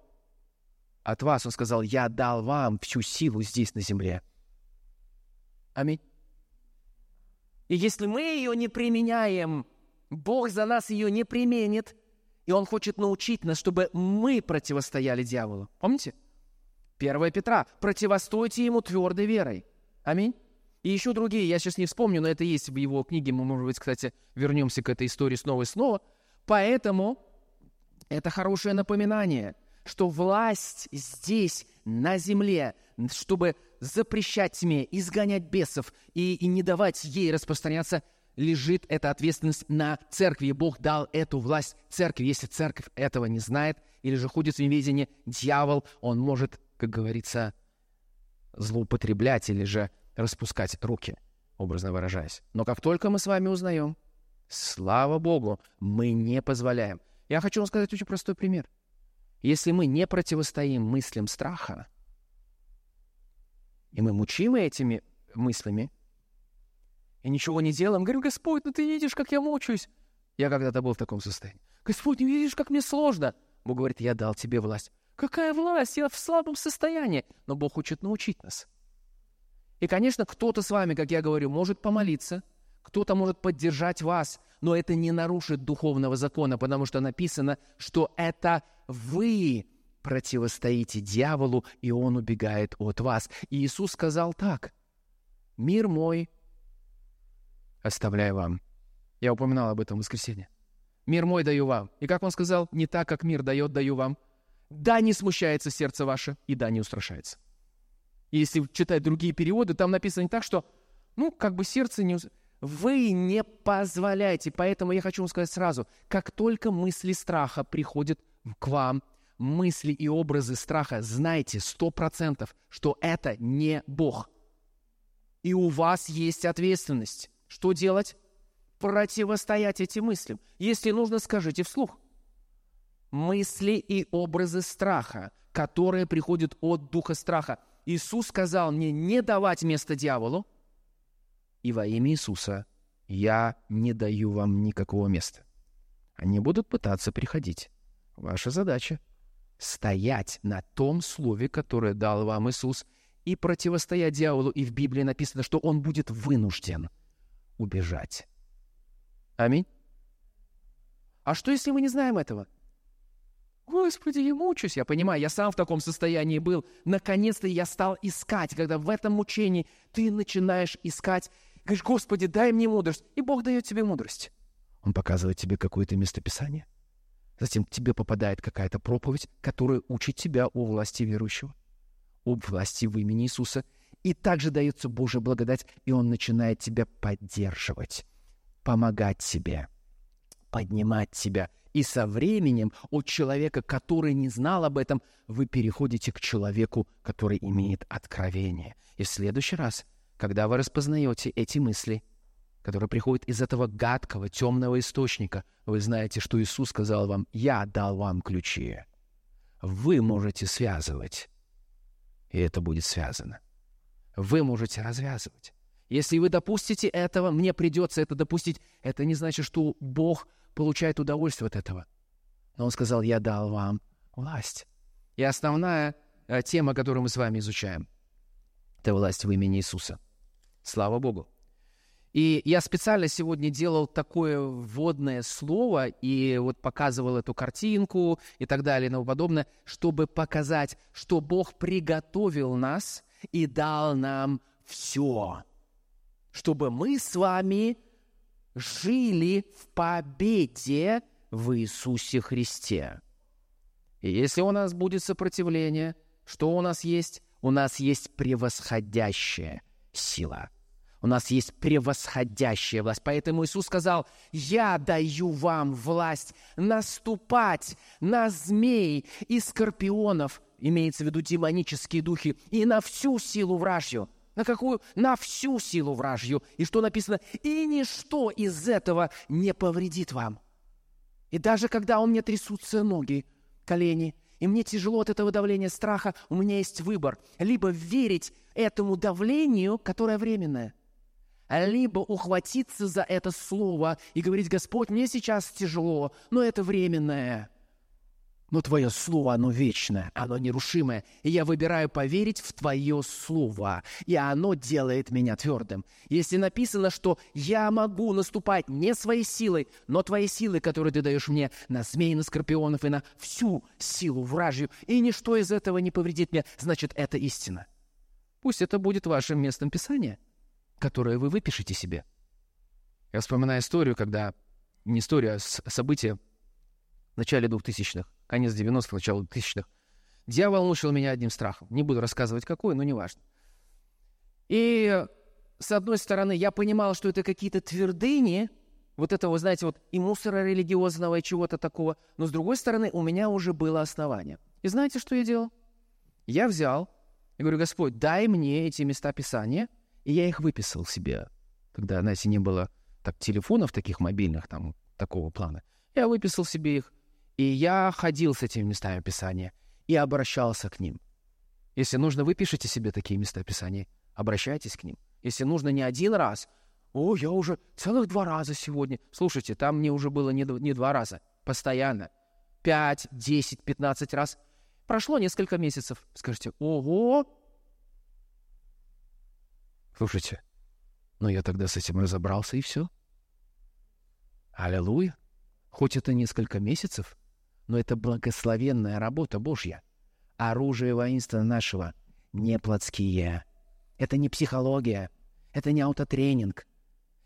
Speaker 1: От вас. Он сказал, я дал вам всю силу здесь на земле. Аминь. И если мы ее не применяем, Бог за нас ее не применит, и Он хочет научить нас, чтобы мы противостояли дьяволу. Помните? 1 Петра. Противостойте ему твердой верой. Аминь. И еще другие, я сейчас не вспомню, но это есть в его книге. Мы, может быть, кстати, вернемся к этой истории снова и снова. Поэтому это хорошее напоминание, что власть здесь, на земле, чтобы запрещать тьме, изгонять бесов и, и не давать ей распространяться, лежит эта ответственность на церкви. Бог дал эту власть церкви. Если церковь этого не знает или же ходит в неведении, дьявол, он может, как говорится, злоупотреблять или же распускать руки, образно выражаясь. Но как только мы с вами узнаем, слава Богу, мы не позволяем. Я хочу вам сказать очень простой пример. Если мы не противостоим мыслям страха, и мы мучимы этими мыслями, и ничего не делаем. Говорю, Господь, ну ты видишь, как я мучаюсь. Я когда-то был в таком состоянии. Господь, не видишь, как мне сложно. Бог говорит, я дал тебе власть. Какая власть? Я в слабом состоянии. Но Бог хочет научить нас. И, конечно, кто-то с вами, как я говорю, может помолиться, кто-то может поддержать вас, но это не нарушит духовного закона, потому что написано, что это вы противостоите дьяволу, и он убегает от вас. И Иисус сказал так, «Мир мой оставляю вам». Я упоминал об этом в воскресенье. «Мир мой даю вам». И как он сказал, не так, как мир дает, даю вам. Да, не смущается сердце ваше, и да, не устрашается. И если читать другие переводы, там написано не так, что, ну, как бы сердце не... Вы не позволяете, поэтому я хочу вам сказать сразу, как только мысли страха приходят к вам, мысли и образы страха, знайте сто процентов, что это не Бог. И у вас есть ответственность. Что делать? Противостоять этим мыслям. Если нужно, скажите вслух. Мысли и образы страха, которые приходят от духа страха. Иисус сказал мне не давать место дьяволу, и во имя Иисуса я не даю вам никакого места. Они будут пытаться приходить. Ваша задача — стоять на том слове, которое дал вам Иисус, и противостоять дьяволу. И в Библии написано, что он будет вынужден — убежать. Аминь. А что, если мы не знаем этого? Господи, я мучаюсь. Я понимаю, я сам в таком состоянии был. Наконец-то я стал искать, когда в этом мучении ты начинаешь искать. Говоришь, Господи, дай мне мудрость. И Бог дает тебе мудрость. Он показывает тебе какое-то местописание. Затем тебе попадает какая-то проповедь, которая учит тебя о власти верующего, о власти в имени Иисуса. И также дается Божья благодать, и Он начинает тебя поддерживать, помогать тебе, поднимать тебя – и со временем от человека, который не знал об этом, вы переходите к человеку, который имеет откровение. И в следующий раз, когда вы распознаете эти мысли, которые приходят из этого гадкого, темного источника, вы знаете, что Иисус сказал вам, «Я дал вам ключи». Вы можете связывать, и это будет связано. Вы можете развязывать. Если вы допустите этого, мне придется это допустить. Это не значит, что Бог получает удовольствие от этого. Но он сказал, я дал вам власть. И основная э, тема, которую мы с вами изучаем, это власть в имени Иисуса. Слава Богу. И я специально сегодня делал такое вводное слово и вот показывал эту картинку и так далее и тому подобное, чтобы показать, что Бог приготовил нас и дал нам все, чтобы мы с вами жили в победе в Иисусе Христе. И если у нас будет сопротивление, что у нас есть? У нас есть превосходящая сила. У нас есть превосходящая власть. Поэтому Иисус сказал, «Я даю вам власть наступать на змей и скорпионов, имеется в виду демонические духи, и на всю силу вражью». На какую? На всю силу вражью. И что написано? И ничто из этого не повредит вам. И даже когда у меня трясутся ноги, колени, и мне тяжело от этого давления страха, у меня есть выбор. Либо верить этому давлению, которое временное, либо ухватиться за это слово и говорить, Господь, мне сейчас тяжело, но это временное – но Твое Слово, оно вечное, оно нерушимое, и я выбираю поверить в Твое Слово, и оно делает меня твердым. Если написано, что я могу наступать не своей силой, но Твоей силой, которую Ты даешь мне на змей, на скорпионов и на всю силу вражью, и ничто из этого не повредит мне, значит, это истина. Пусть это будет вашим местом Писания, которое вы выпишете себе. Я вспоминаю историю, когда... Не историю, а событие в начале 2000-х конец 90-х, начало 2000-х. Дьявол мучил меня одним страхом. Не буду рассказывать, какой, но неважно. И, с одной стороны, я понимал, что это какие-то твердыни, вот этого, знаете, вот и мусора религиозного, и чего-то такого. Но, с другой стороны, у меня уже было основание. И знаете, что я делал? Я взял и говорю, Господь, дай мне эти места Писания, и я их выписал себе. Когда, знаете, не было так телефонов таких мобильных, там, такого плана. Я выписал себе их, и я ходил с этими местами Писания и обращался к ним. Если нужно, вы пишите себе такие места Писания, обращайтесь к ним. Если нужно не один раз, о, я уже целых два раза сегодня. Слушайте, там мне уже было не, не два раза, постоянно. Пять, десять, пятнадцать раз. Прошло несколько месяцев. Скажите, ого! Слушайте, ну я тогда с этим разобрался, и все. Аллилуйя. Хоть это несколько месяцев, но это благословенная работа Божья. Оружие воинства нашего не плотские. Это не психология, это не аутотренинг,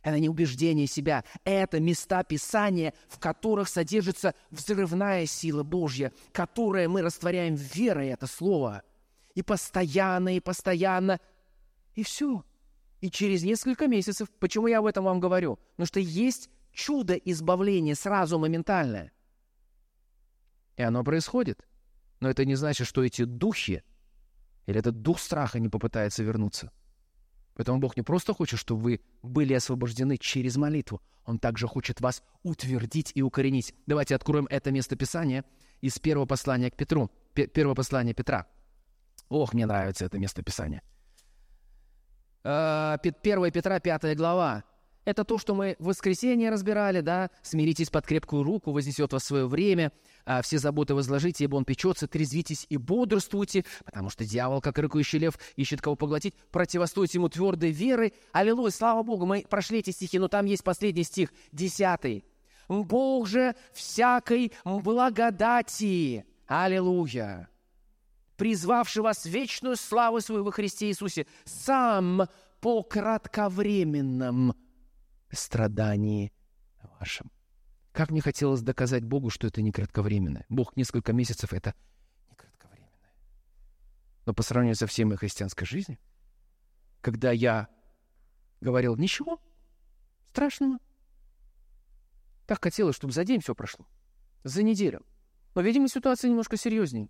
Speaker 1: это не убеждение себя. Это места Писания, в которых содержится взрывная сила Божья, которое мы растворяем верой это слово. И постоянно, и постоянно, и все. И через несколько месяцев, почему я об этом вам говорю? Потому что есть чудо избавления сразу моментальное. И оно происходит. Но это не значит, что эти духи или этот дух страха не попытается вернуться. Поэтому Бог не просто хочет, чтобы вы были освобождены через молитву. Он также хочет вас утвердить и укоренить. Давайте откроем это место Писания из первого послания к Петру. Первого послания Петра. Ох, мне нравится это место Писания. 1 а, Петра, 5 глава. Это то, что мы в воскресенье разбирали, да? «Смиритесь под крепкую руку, вознесет вас свое время, а все заботы возложите, ибо он печется, трезвитесь и бодрствуйте, потому что дьявол, как рыкающий лев, ищет кого поглотить, противостоите ему твердой верой». Аллилуйя, слава Богу, мы прошли эти стихи, но там есть последний стих, десятый. Бог же всякой благодати, аллилуйя, призвавший вас в вечную славу свою во Христе Иисусе, сам по кратковременном страдании вашем. Как мне хотелось доказать Богу, что это не кратковременное. Бог несколько месяцев — это не кратковременное. Но по сравнению со всей моей христианской жизнью, когда я говорил, ничего страшного, так хотелось, чтобы за день все прошло, за неделю. Но, видимо, ситуация немножко серьезнее.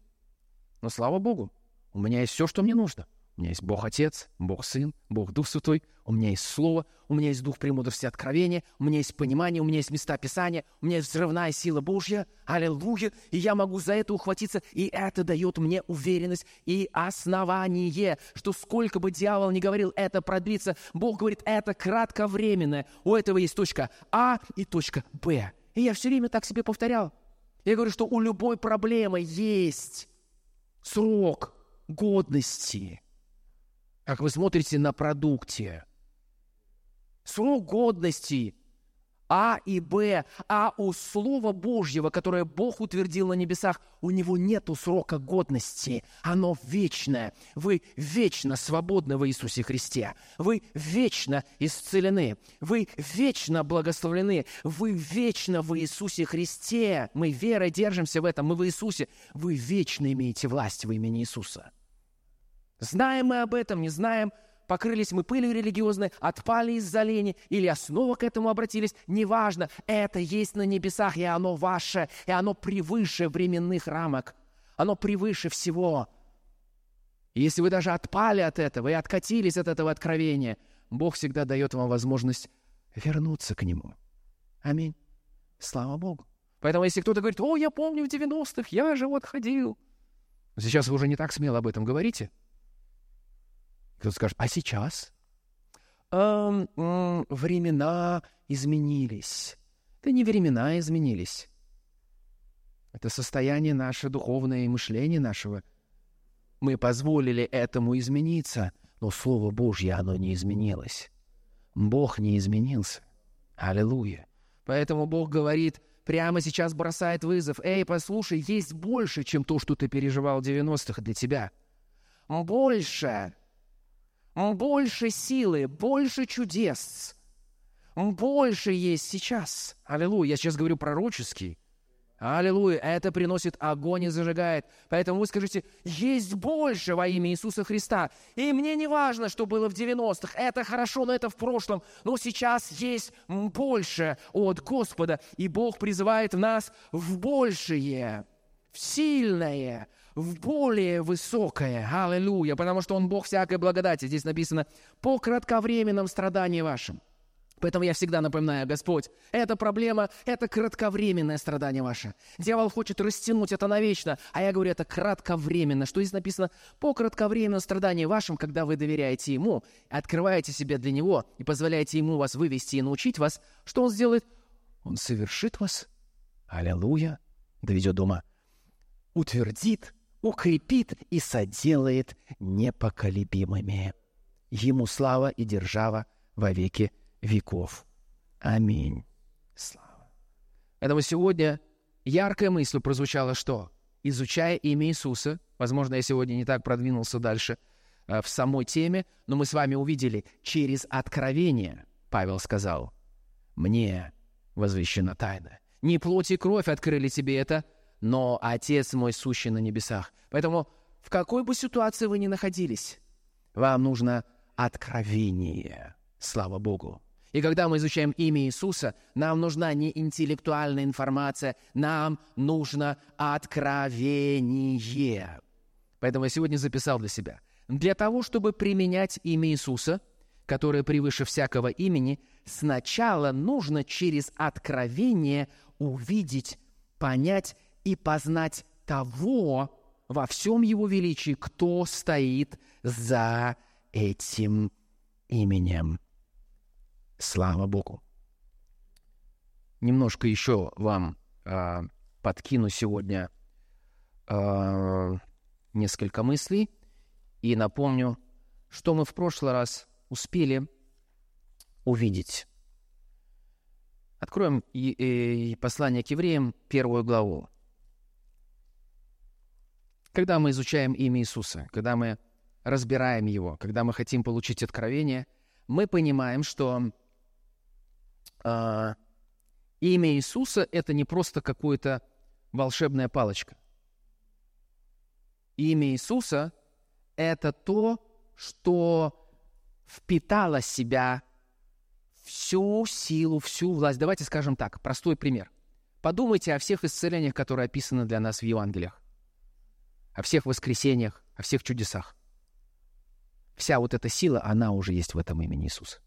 Speaker 1: Но, слава Богу, у меня есть все, что мне нужно — у меня есть Бог Отец, Бог Сын, Бог Дух Святой, у меня есть Слово, у меня есть Дух премудрости откровения, у меня есть понимание, у меня есть места Писания, у меня есть взрывная сила Божья, аллилуйя, и я могу за это ухватиться, и это дает мне уверенность и основание, что сколько бы дьявол ни говорил, это продлится, Бог говорит, это кратковременное, у этого есть точка А и точка Б. И я все время так себе повторял. Я говорю, что у любой проблемы есть срок годности – как вы смотрите на продукте. Срок годности А и Б, а у Слова Божьего, которое Бог утвердил на небесах, у него нету срока годности. Оно вечное. Вы вечно свободны в Иисусе Христе. Вы вечно исцелены. Вы вечно благословлены. Вы вечно в Иисусе Христе. Мы верой держимся в этом. Мы в Иисусе. Вы вечно имеете власть в имени Иисуса. Знаем мы об этом, не знаем, покрылись мы пылью религиозной, отпали из-за лени, или снова к этому обратились, неважно, это есть на небесах, и оно ваше, и оно превыше временных рамок, оно превыше всего. Если вы даже отпали от этого и откатились от этого откровения, Бог всегда дает вам возможность вернуться к Нему. Аминь. Слава Богу. Поэтому если кто-то говорит, о, я помню в 90-х, я же вот ходил. Сейчас вы уже не так смело об этом говорите – кто-то скажет, а сейчас? Эм, м, времена изменились. Это не времена изменились. Это состояние наше духовное и мышление нашего. Мы позволили этому измениться, но Слово Божье, оно не изменилось. Бог не изменился. Аллилуйя. Поэтому Бог говорит, прямо сейчас бросает вызов. Эй, послушай, есть больше, чем то, что ты переживал в 90-х для тебя. Больше больше силы, больше чудес, больше есть сейчас. Аллилуйя. Я сейчас говорю пророческий. Аллилуйя. Это приносит огонь и зажигает. Поэтому вы скажите, есть больше во имя Иисуса Христа. И мне не важно, что было в 90-х. Это хорошо, но это в прошлом. Но сейчас есть больше от Господа. И Бог призывает нас в большее, в сильное, в более высокое. Аллилуйя. Потому что Он Бог всякой благодати. Здесь написано «по кратковременном страдании вашим». Поэтому я всегда напоминаю, Господь, эта проблема – это кратковременное страдание ваше. Дьявол хочет растянуть это навечно, а я говорю, это кратковременно. Что здесь написано? По кратковременному страданию вашим, когда вы доверяете Ему, открываете себя для Него и позволяете Ему вас вывести и научить вас, что Он сделает? Он совершит вас. Аллилуйя. Доведет дома. Утвердит укрепит и соделает непоколебимыми. Ему слава и держава во веки веков. Аминь. Слава. Поэтому сегодня яркая мысль прозвучала, что, изучая имя Иисуса, возможно, я сегодня не так продвинулся дальше э, в самой теме, но мы с вами увидели, через откровение, Павел сказал, «Мне возвещена тайна». Не плоть и кровь открыли тебе это, но Отец мой сущий на небесах. Поэтому в какой бы ситуации вы ни находились, вам нужно откровение. Слава Богу. И когда мы изучаем имя Иисуса, нам нужна не интеллектуальная информация, нам нужно откровение. Поэтому я сегодня записал для себя. Для того, чтобы применять имя Иисуса, которое превыше всякого имени, сначала нужно через откровение увидеть, понять и познать того во всем его величии, кто стоит за этим именем. Слава Богу. Немножко еще вам э, подкину сегодня э, несколько мыслей и напомню, что мы в прошлый раз успели увидеть. Откроем и, и послание к евреям, первую главу. Когда мы изучаем имя Иисуса, когда мы разбираем его, когда мы хотим получить откровение, мы понимаем, что э, имя Иисуса — это не просто какая-то волшебная палочка. Имя Иисуса — это то, что впитало в себя всю силу, всю власть. Давайте скажем так, простой пример. Подумайте о всех исцелениях, которые описаны для нас в Евангелиях. О всех воскресениях, о всех чудесах. Вся вот эта сила, она уже есть в этом имени Иисуса.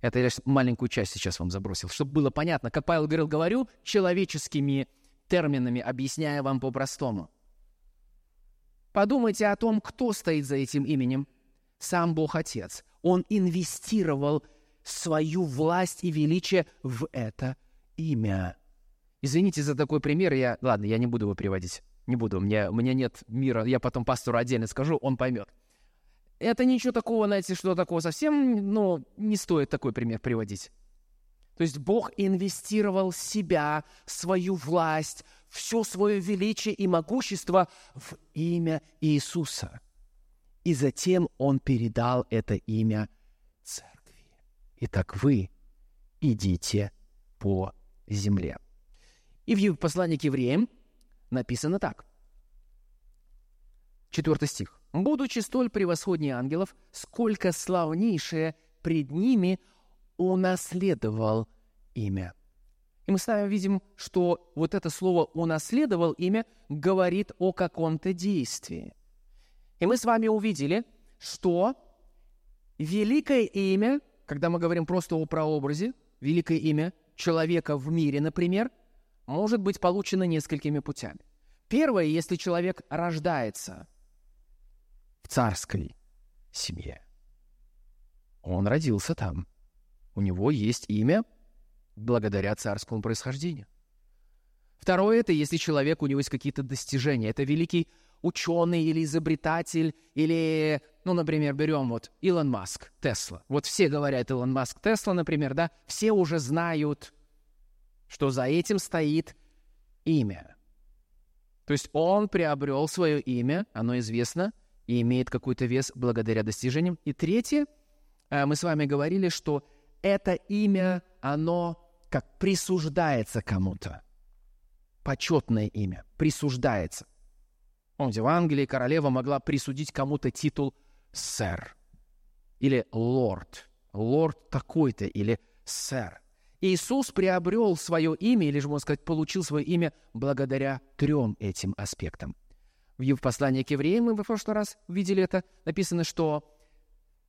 Speaker 1: Это я маленькую часть сейчас вам забросил, чтобы было понятно. Как Павел говорил, говорю человеческими терминами, объясняя вам по-простому. Подумайте о том, кто стоит за этим именем. Сам Бог Отец. Он инвестировал свою власть и величие в это имя. Извините за такой пример, я... Ладно, я не буду его приводить. Не буду, у меня нет мира, я потом пастору отдельно скажу, он поймет. Это ничего такого, знаете, что такого совсем, ну, не стоит такой пример приводить. То есть Бог инвестировал себя, свою власть, все свое величие и могущество в имя Иисуса и затем он передал это имя церкви. Итак, вы идите по земле. И в послании к евреям написано так. Четвертый стих. «Будучи столь превосходнее ангелов, сколько славнейшее пред ними унаследовал имя». И мы с вами видим, что вот это слово «унаследовал имя» говорит о каком-то действии – и мы с вами увидели, что великое имя, когда мы говорим просто о прообразе, великое имя человека в мире, например, может быть получено несколькими путями. Первое, если человек рождается в царской семье. Он родился там. У него есть имя благодаря царскому происхождению. Второе – это если человек, у него есть какие-то достижения. Это великий ученый или изобретатель, или, ну, например, берем вот Илон Маск, Тесла. Вот все говорят Илон Маск, Тесла, например, да, все уже знают, что за этим стоит имя. То есть он приобрел свое имя, оно известно, и имеет какой-то вес благодаря достижениям. И третье, э, мы с вами говорили, что это имя, оно как присуждается кому-то. Почетное имя, присуждается. Помните, в Англии королева могла присудить кому-то титул «сэр» или «лорд», «лорд такой-то» или «сэр». Иисус приобрел свое имя, или же, можно сказать, получил свое имя благодаря трем этим аспектам. В послании к евреям мы в прошлый раз видели это, написано, что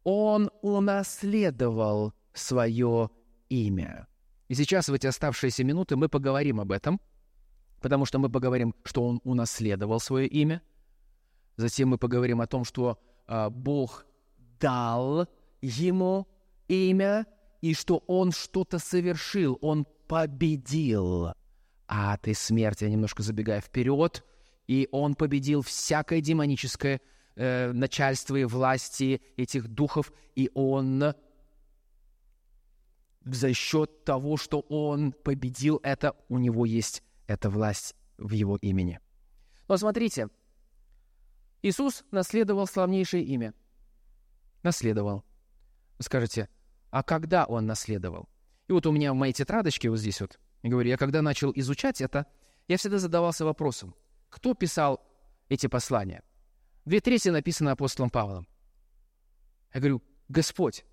Speaker 1: он унаследовал свое имя. И сейчас, в эти оставшиеся минуты, мы поговорим об этом – потому что мы поговорим, что он унаследовал свое имя. Затем мы поговорим о том, что э, Бог дал ему имя, и что он что-то совершил, он победил ад и смерть. Я немножко забегаю вперед, и он победил всякое демоническое э, начальство и власти этих духов, и он за счет того, что он победил это, у него есть эта власть в его имени. Но смотрите, Иисус наследовал славнейшее имя. Наследовал. Вы скажете, а когда он наследовал? И вот у меня в моей тетрадочке вот здесь вот, я говорю, я когда начал изучать это, я всегда задавался вопросом, кто писал эти послания? Две трети написано апостолом Павлом. Я говорю, Господь,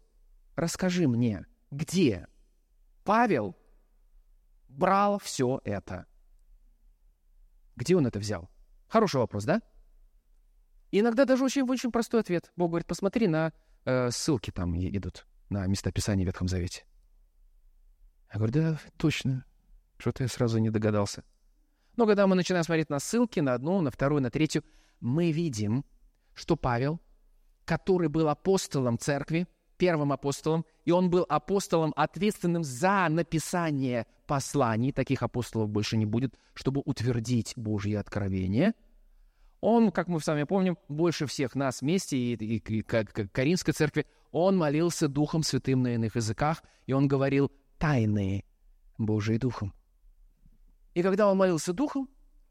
Speaker 1: расскажи мне, где Павел брал все это? Где он это взял? Хороший вопрос, да? Иногда даже очень-очень простой ответ. Бог говорит, посмотри на э, ссылки там идут, на места Писания в Ветхом Завете. Я говорю, да, точно. Что-то я сразу не догадался. Но когда мы начинаем смотреть на ссылки, на одну, на вторую, на третью, мы видим, что Павел, который был апостолом церкви, первым апостолом, и он был апостолом, ответственным за написание посланий, таких апостолов больше не будет, чтобы утвердить Божье откровение. Он, как мы с вами помним, больше всех нас вместе, и, и, и как, как Каринской церкви, он молился Духом Святым на иных языках, и он говорил тайны Божией Духом. И когда он молился Духом,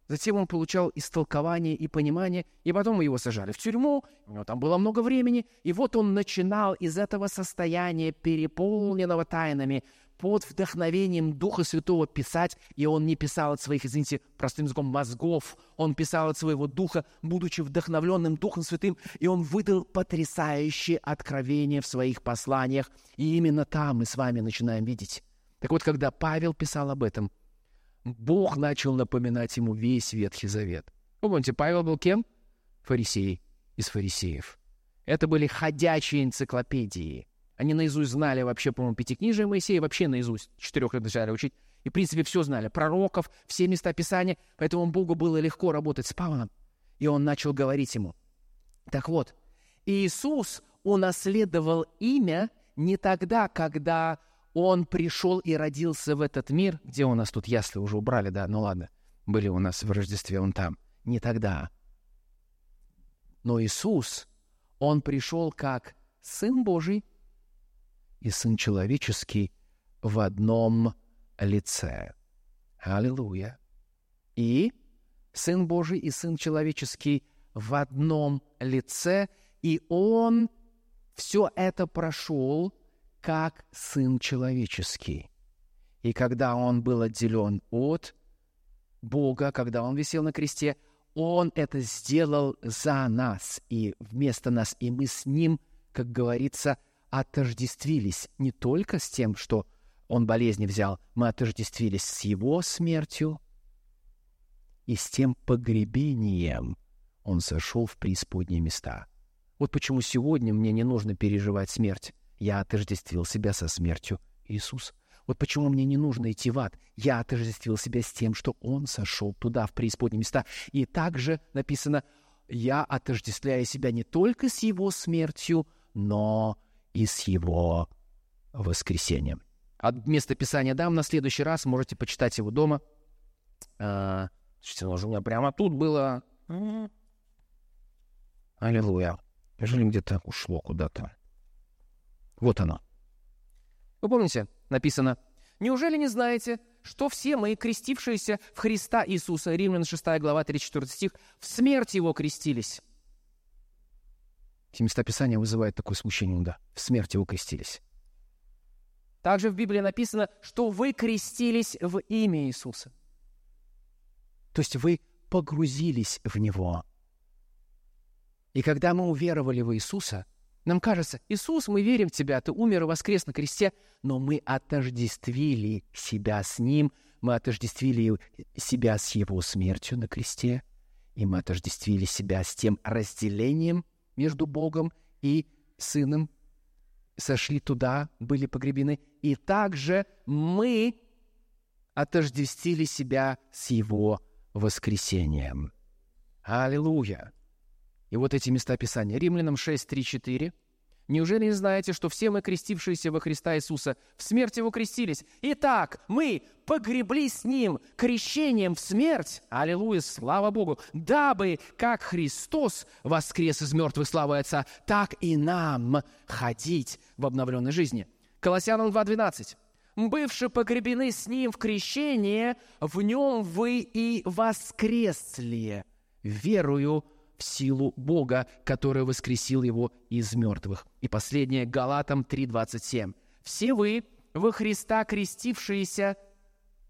Speaker 1: затем он получал истолкование и понимание, и потом его сажали в тюрьму, у него там было много времени, и вот он начинал из этого состояния, переполненного тайнами, под вдохновением Духа Святого писать, и он не писал от своих, извините, простым языком, мозгов, он писал от своего Духа, будучи вдохновленным Духом Святым, и он выдал потрясающее откровение в своих посланиях, и именно там мы с вами начинаем видеть. Так вот, когда Павел писал об этом, Бог начал напоминать ему весь Ветхий Завет. Вы помните, Павел был кем? Фарисей из фарисеев. Это были ходячие энциклопедии – они наизусть знали вообще, по-моему, Пятикнижие Моисея, вообще наизусть четырех лет начали учить. И, в принципе, все знали. Пророков, все места Писания. Поэтому Богу было легко работать с Павлом. И он начал говорить ему. Так вот, Иисус унаследовал имя не тогда, когда он пришел и родился в этот мир, где у нас тут ясли уже убрали, да, ну ладно, были у нас в Рождестве, он там. Не тогда. Но Иисус, он пришел как Сын Божий, и Сын Человеческий в одном лице. Аллилуйя. И Сын Божий и Сын Человеческий в одном лице, и Он все это прошел как Сын Человеческий. И когда Он был отделен от Бога, когда Он висел на кресте, Он это сделал за нас и вместо нас, и мы с Ним, как говорится, отождествились не только с тем, что он болезни взял, мы отождествились с его смертью и с тем погребением он сошел в преисподние места. Вот почему сегодня мне не нужно переживать смерть. Я отождествил себя со смертью Иисус. Вот почему мне не нужно идти в ад. Я отождествил себя с тем, что Он сошел туда, в преисподние места. И также написано, я отождествляю себя не только с Его смертью, но и с его воскресением. А место Писания дам на следующий раз, можете почитать его дома. А, слушайте, оно же у меня прямо тут было. Аллилуйя. Неужели где-то ушло куда-то? Вот оно. Вы помните, написано, «Неужели не знаете, что все мы, крестившиеся в Христа Иисуса, Римлян 6 глава 34 стих, в смерть Его крестились?» Эти места Писания вызывают такое смущение, да, в смерти вы крестились. Также в Библии написано, что вы крестились в имя Иисуса. То есть вы погрузились в Него. И когда мы уверовали в Иисуса, нам кажется, Иисус, мы верим в Тебя, Ты умер и воскрес на кресте, но мы отождествили себя с Ним, мы отождествили себя с Его смертью на кресте, и мы отождествили себя с тем разделением, между Богом и Сыном, сошли туда, были погребены, и также мы отождествили себя с Его воскресением. Аллилуйя! И вот эти места Писания. Римлянам 6, 3, 4. Неужели не знаете, что все мы, крестившиеся во Христа Иисуса, в смерть Его крестились? Итак, мы погребли с Ним крещением в смерть, аллилуйя, слава Богу, дабы, как Христос воскрес из мертвых славы Отца, так и нам ходить в обновленной жизни. Колоссянам 2.12. «Бывши погребены с Ним в крещении, в Нем вы и воскресли, верую силу Бога, который воскресил его из мертвых. И последнее, Галатам 3.27. «Все вы, во Христа крестившиеся,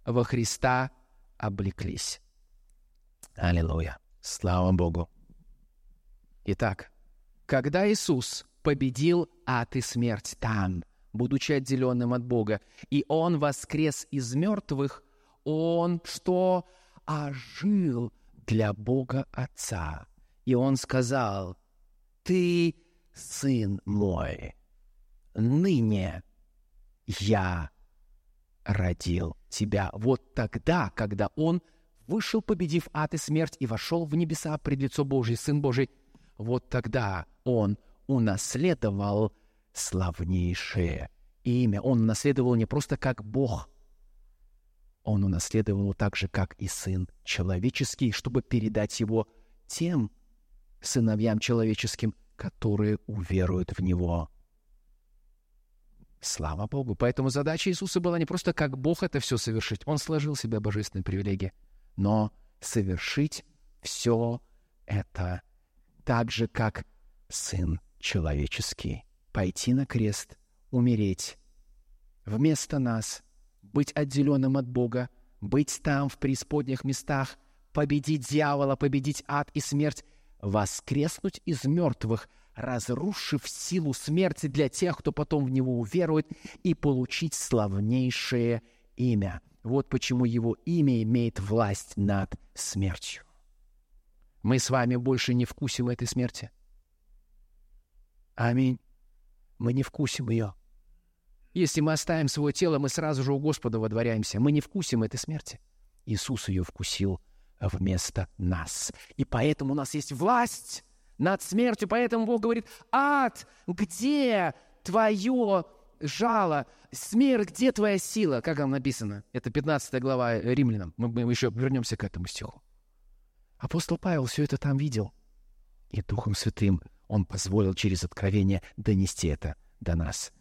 Speaker 1: во Христа облеклись». Аллилуйя. Слава Богу. Итак, когда Иисус победил ад и смерть там, будучи отделенным от Бога, и Он воскрес из мертвых, Он что? Ожил для Бога Отца и он сказал, «Ты сын мой, ныне я родил тебя». Вот тогда, когда он вышел, победив ад и смерть, и вошел в небеса пред лицо Божие, Сын Божий, вот тогда он унаследовал славнейшее имя. Он унаследовал не просто как Бог, он унаследовал так же, как и Сын Человеческий, чтобы передать его тем, сыновьям человеческим, которые уверуют в Него. Слава Богу. Поэтому задача Иисуса была не просто как Бог это все совершить. Он сложил себе божественные привилегии. Но совершить все это так же, как Сын Человеческий. Пойти на крест, умереть. Вместо нас быть отделенным от Бога, быть там, в преисподних местах, победить дьявола, победить ад и смерть, воскреснуть из мертвых – разрушив силу смерти для тех, кто потом в него уверует, и получить славнейшее имя. Вот почему его имя имеет власть над смертью. Мы с вами больше не вкусим этой смерти. Аминь. Мы не вкусим ее. Если мы оставим свое тело, мы сразу же у Господа водворяемся. Мы не вкусим этой смерти. Иисус ее вкусил вместо нас. И поэтому у нас есть власть над смертью. Поэтому Бог говорит, ад, где твое жало? Смерть, где твоя сила? Как там написано? Это 15 глава Римлянам. Мы, еще вернемся к этому стиху. Апостол Павел все это там видел. И Духом Святым он позволил через откровение донести это до нас.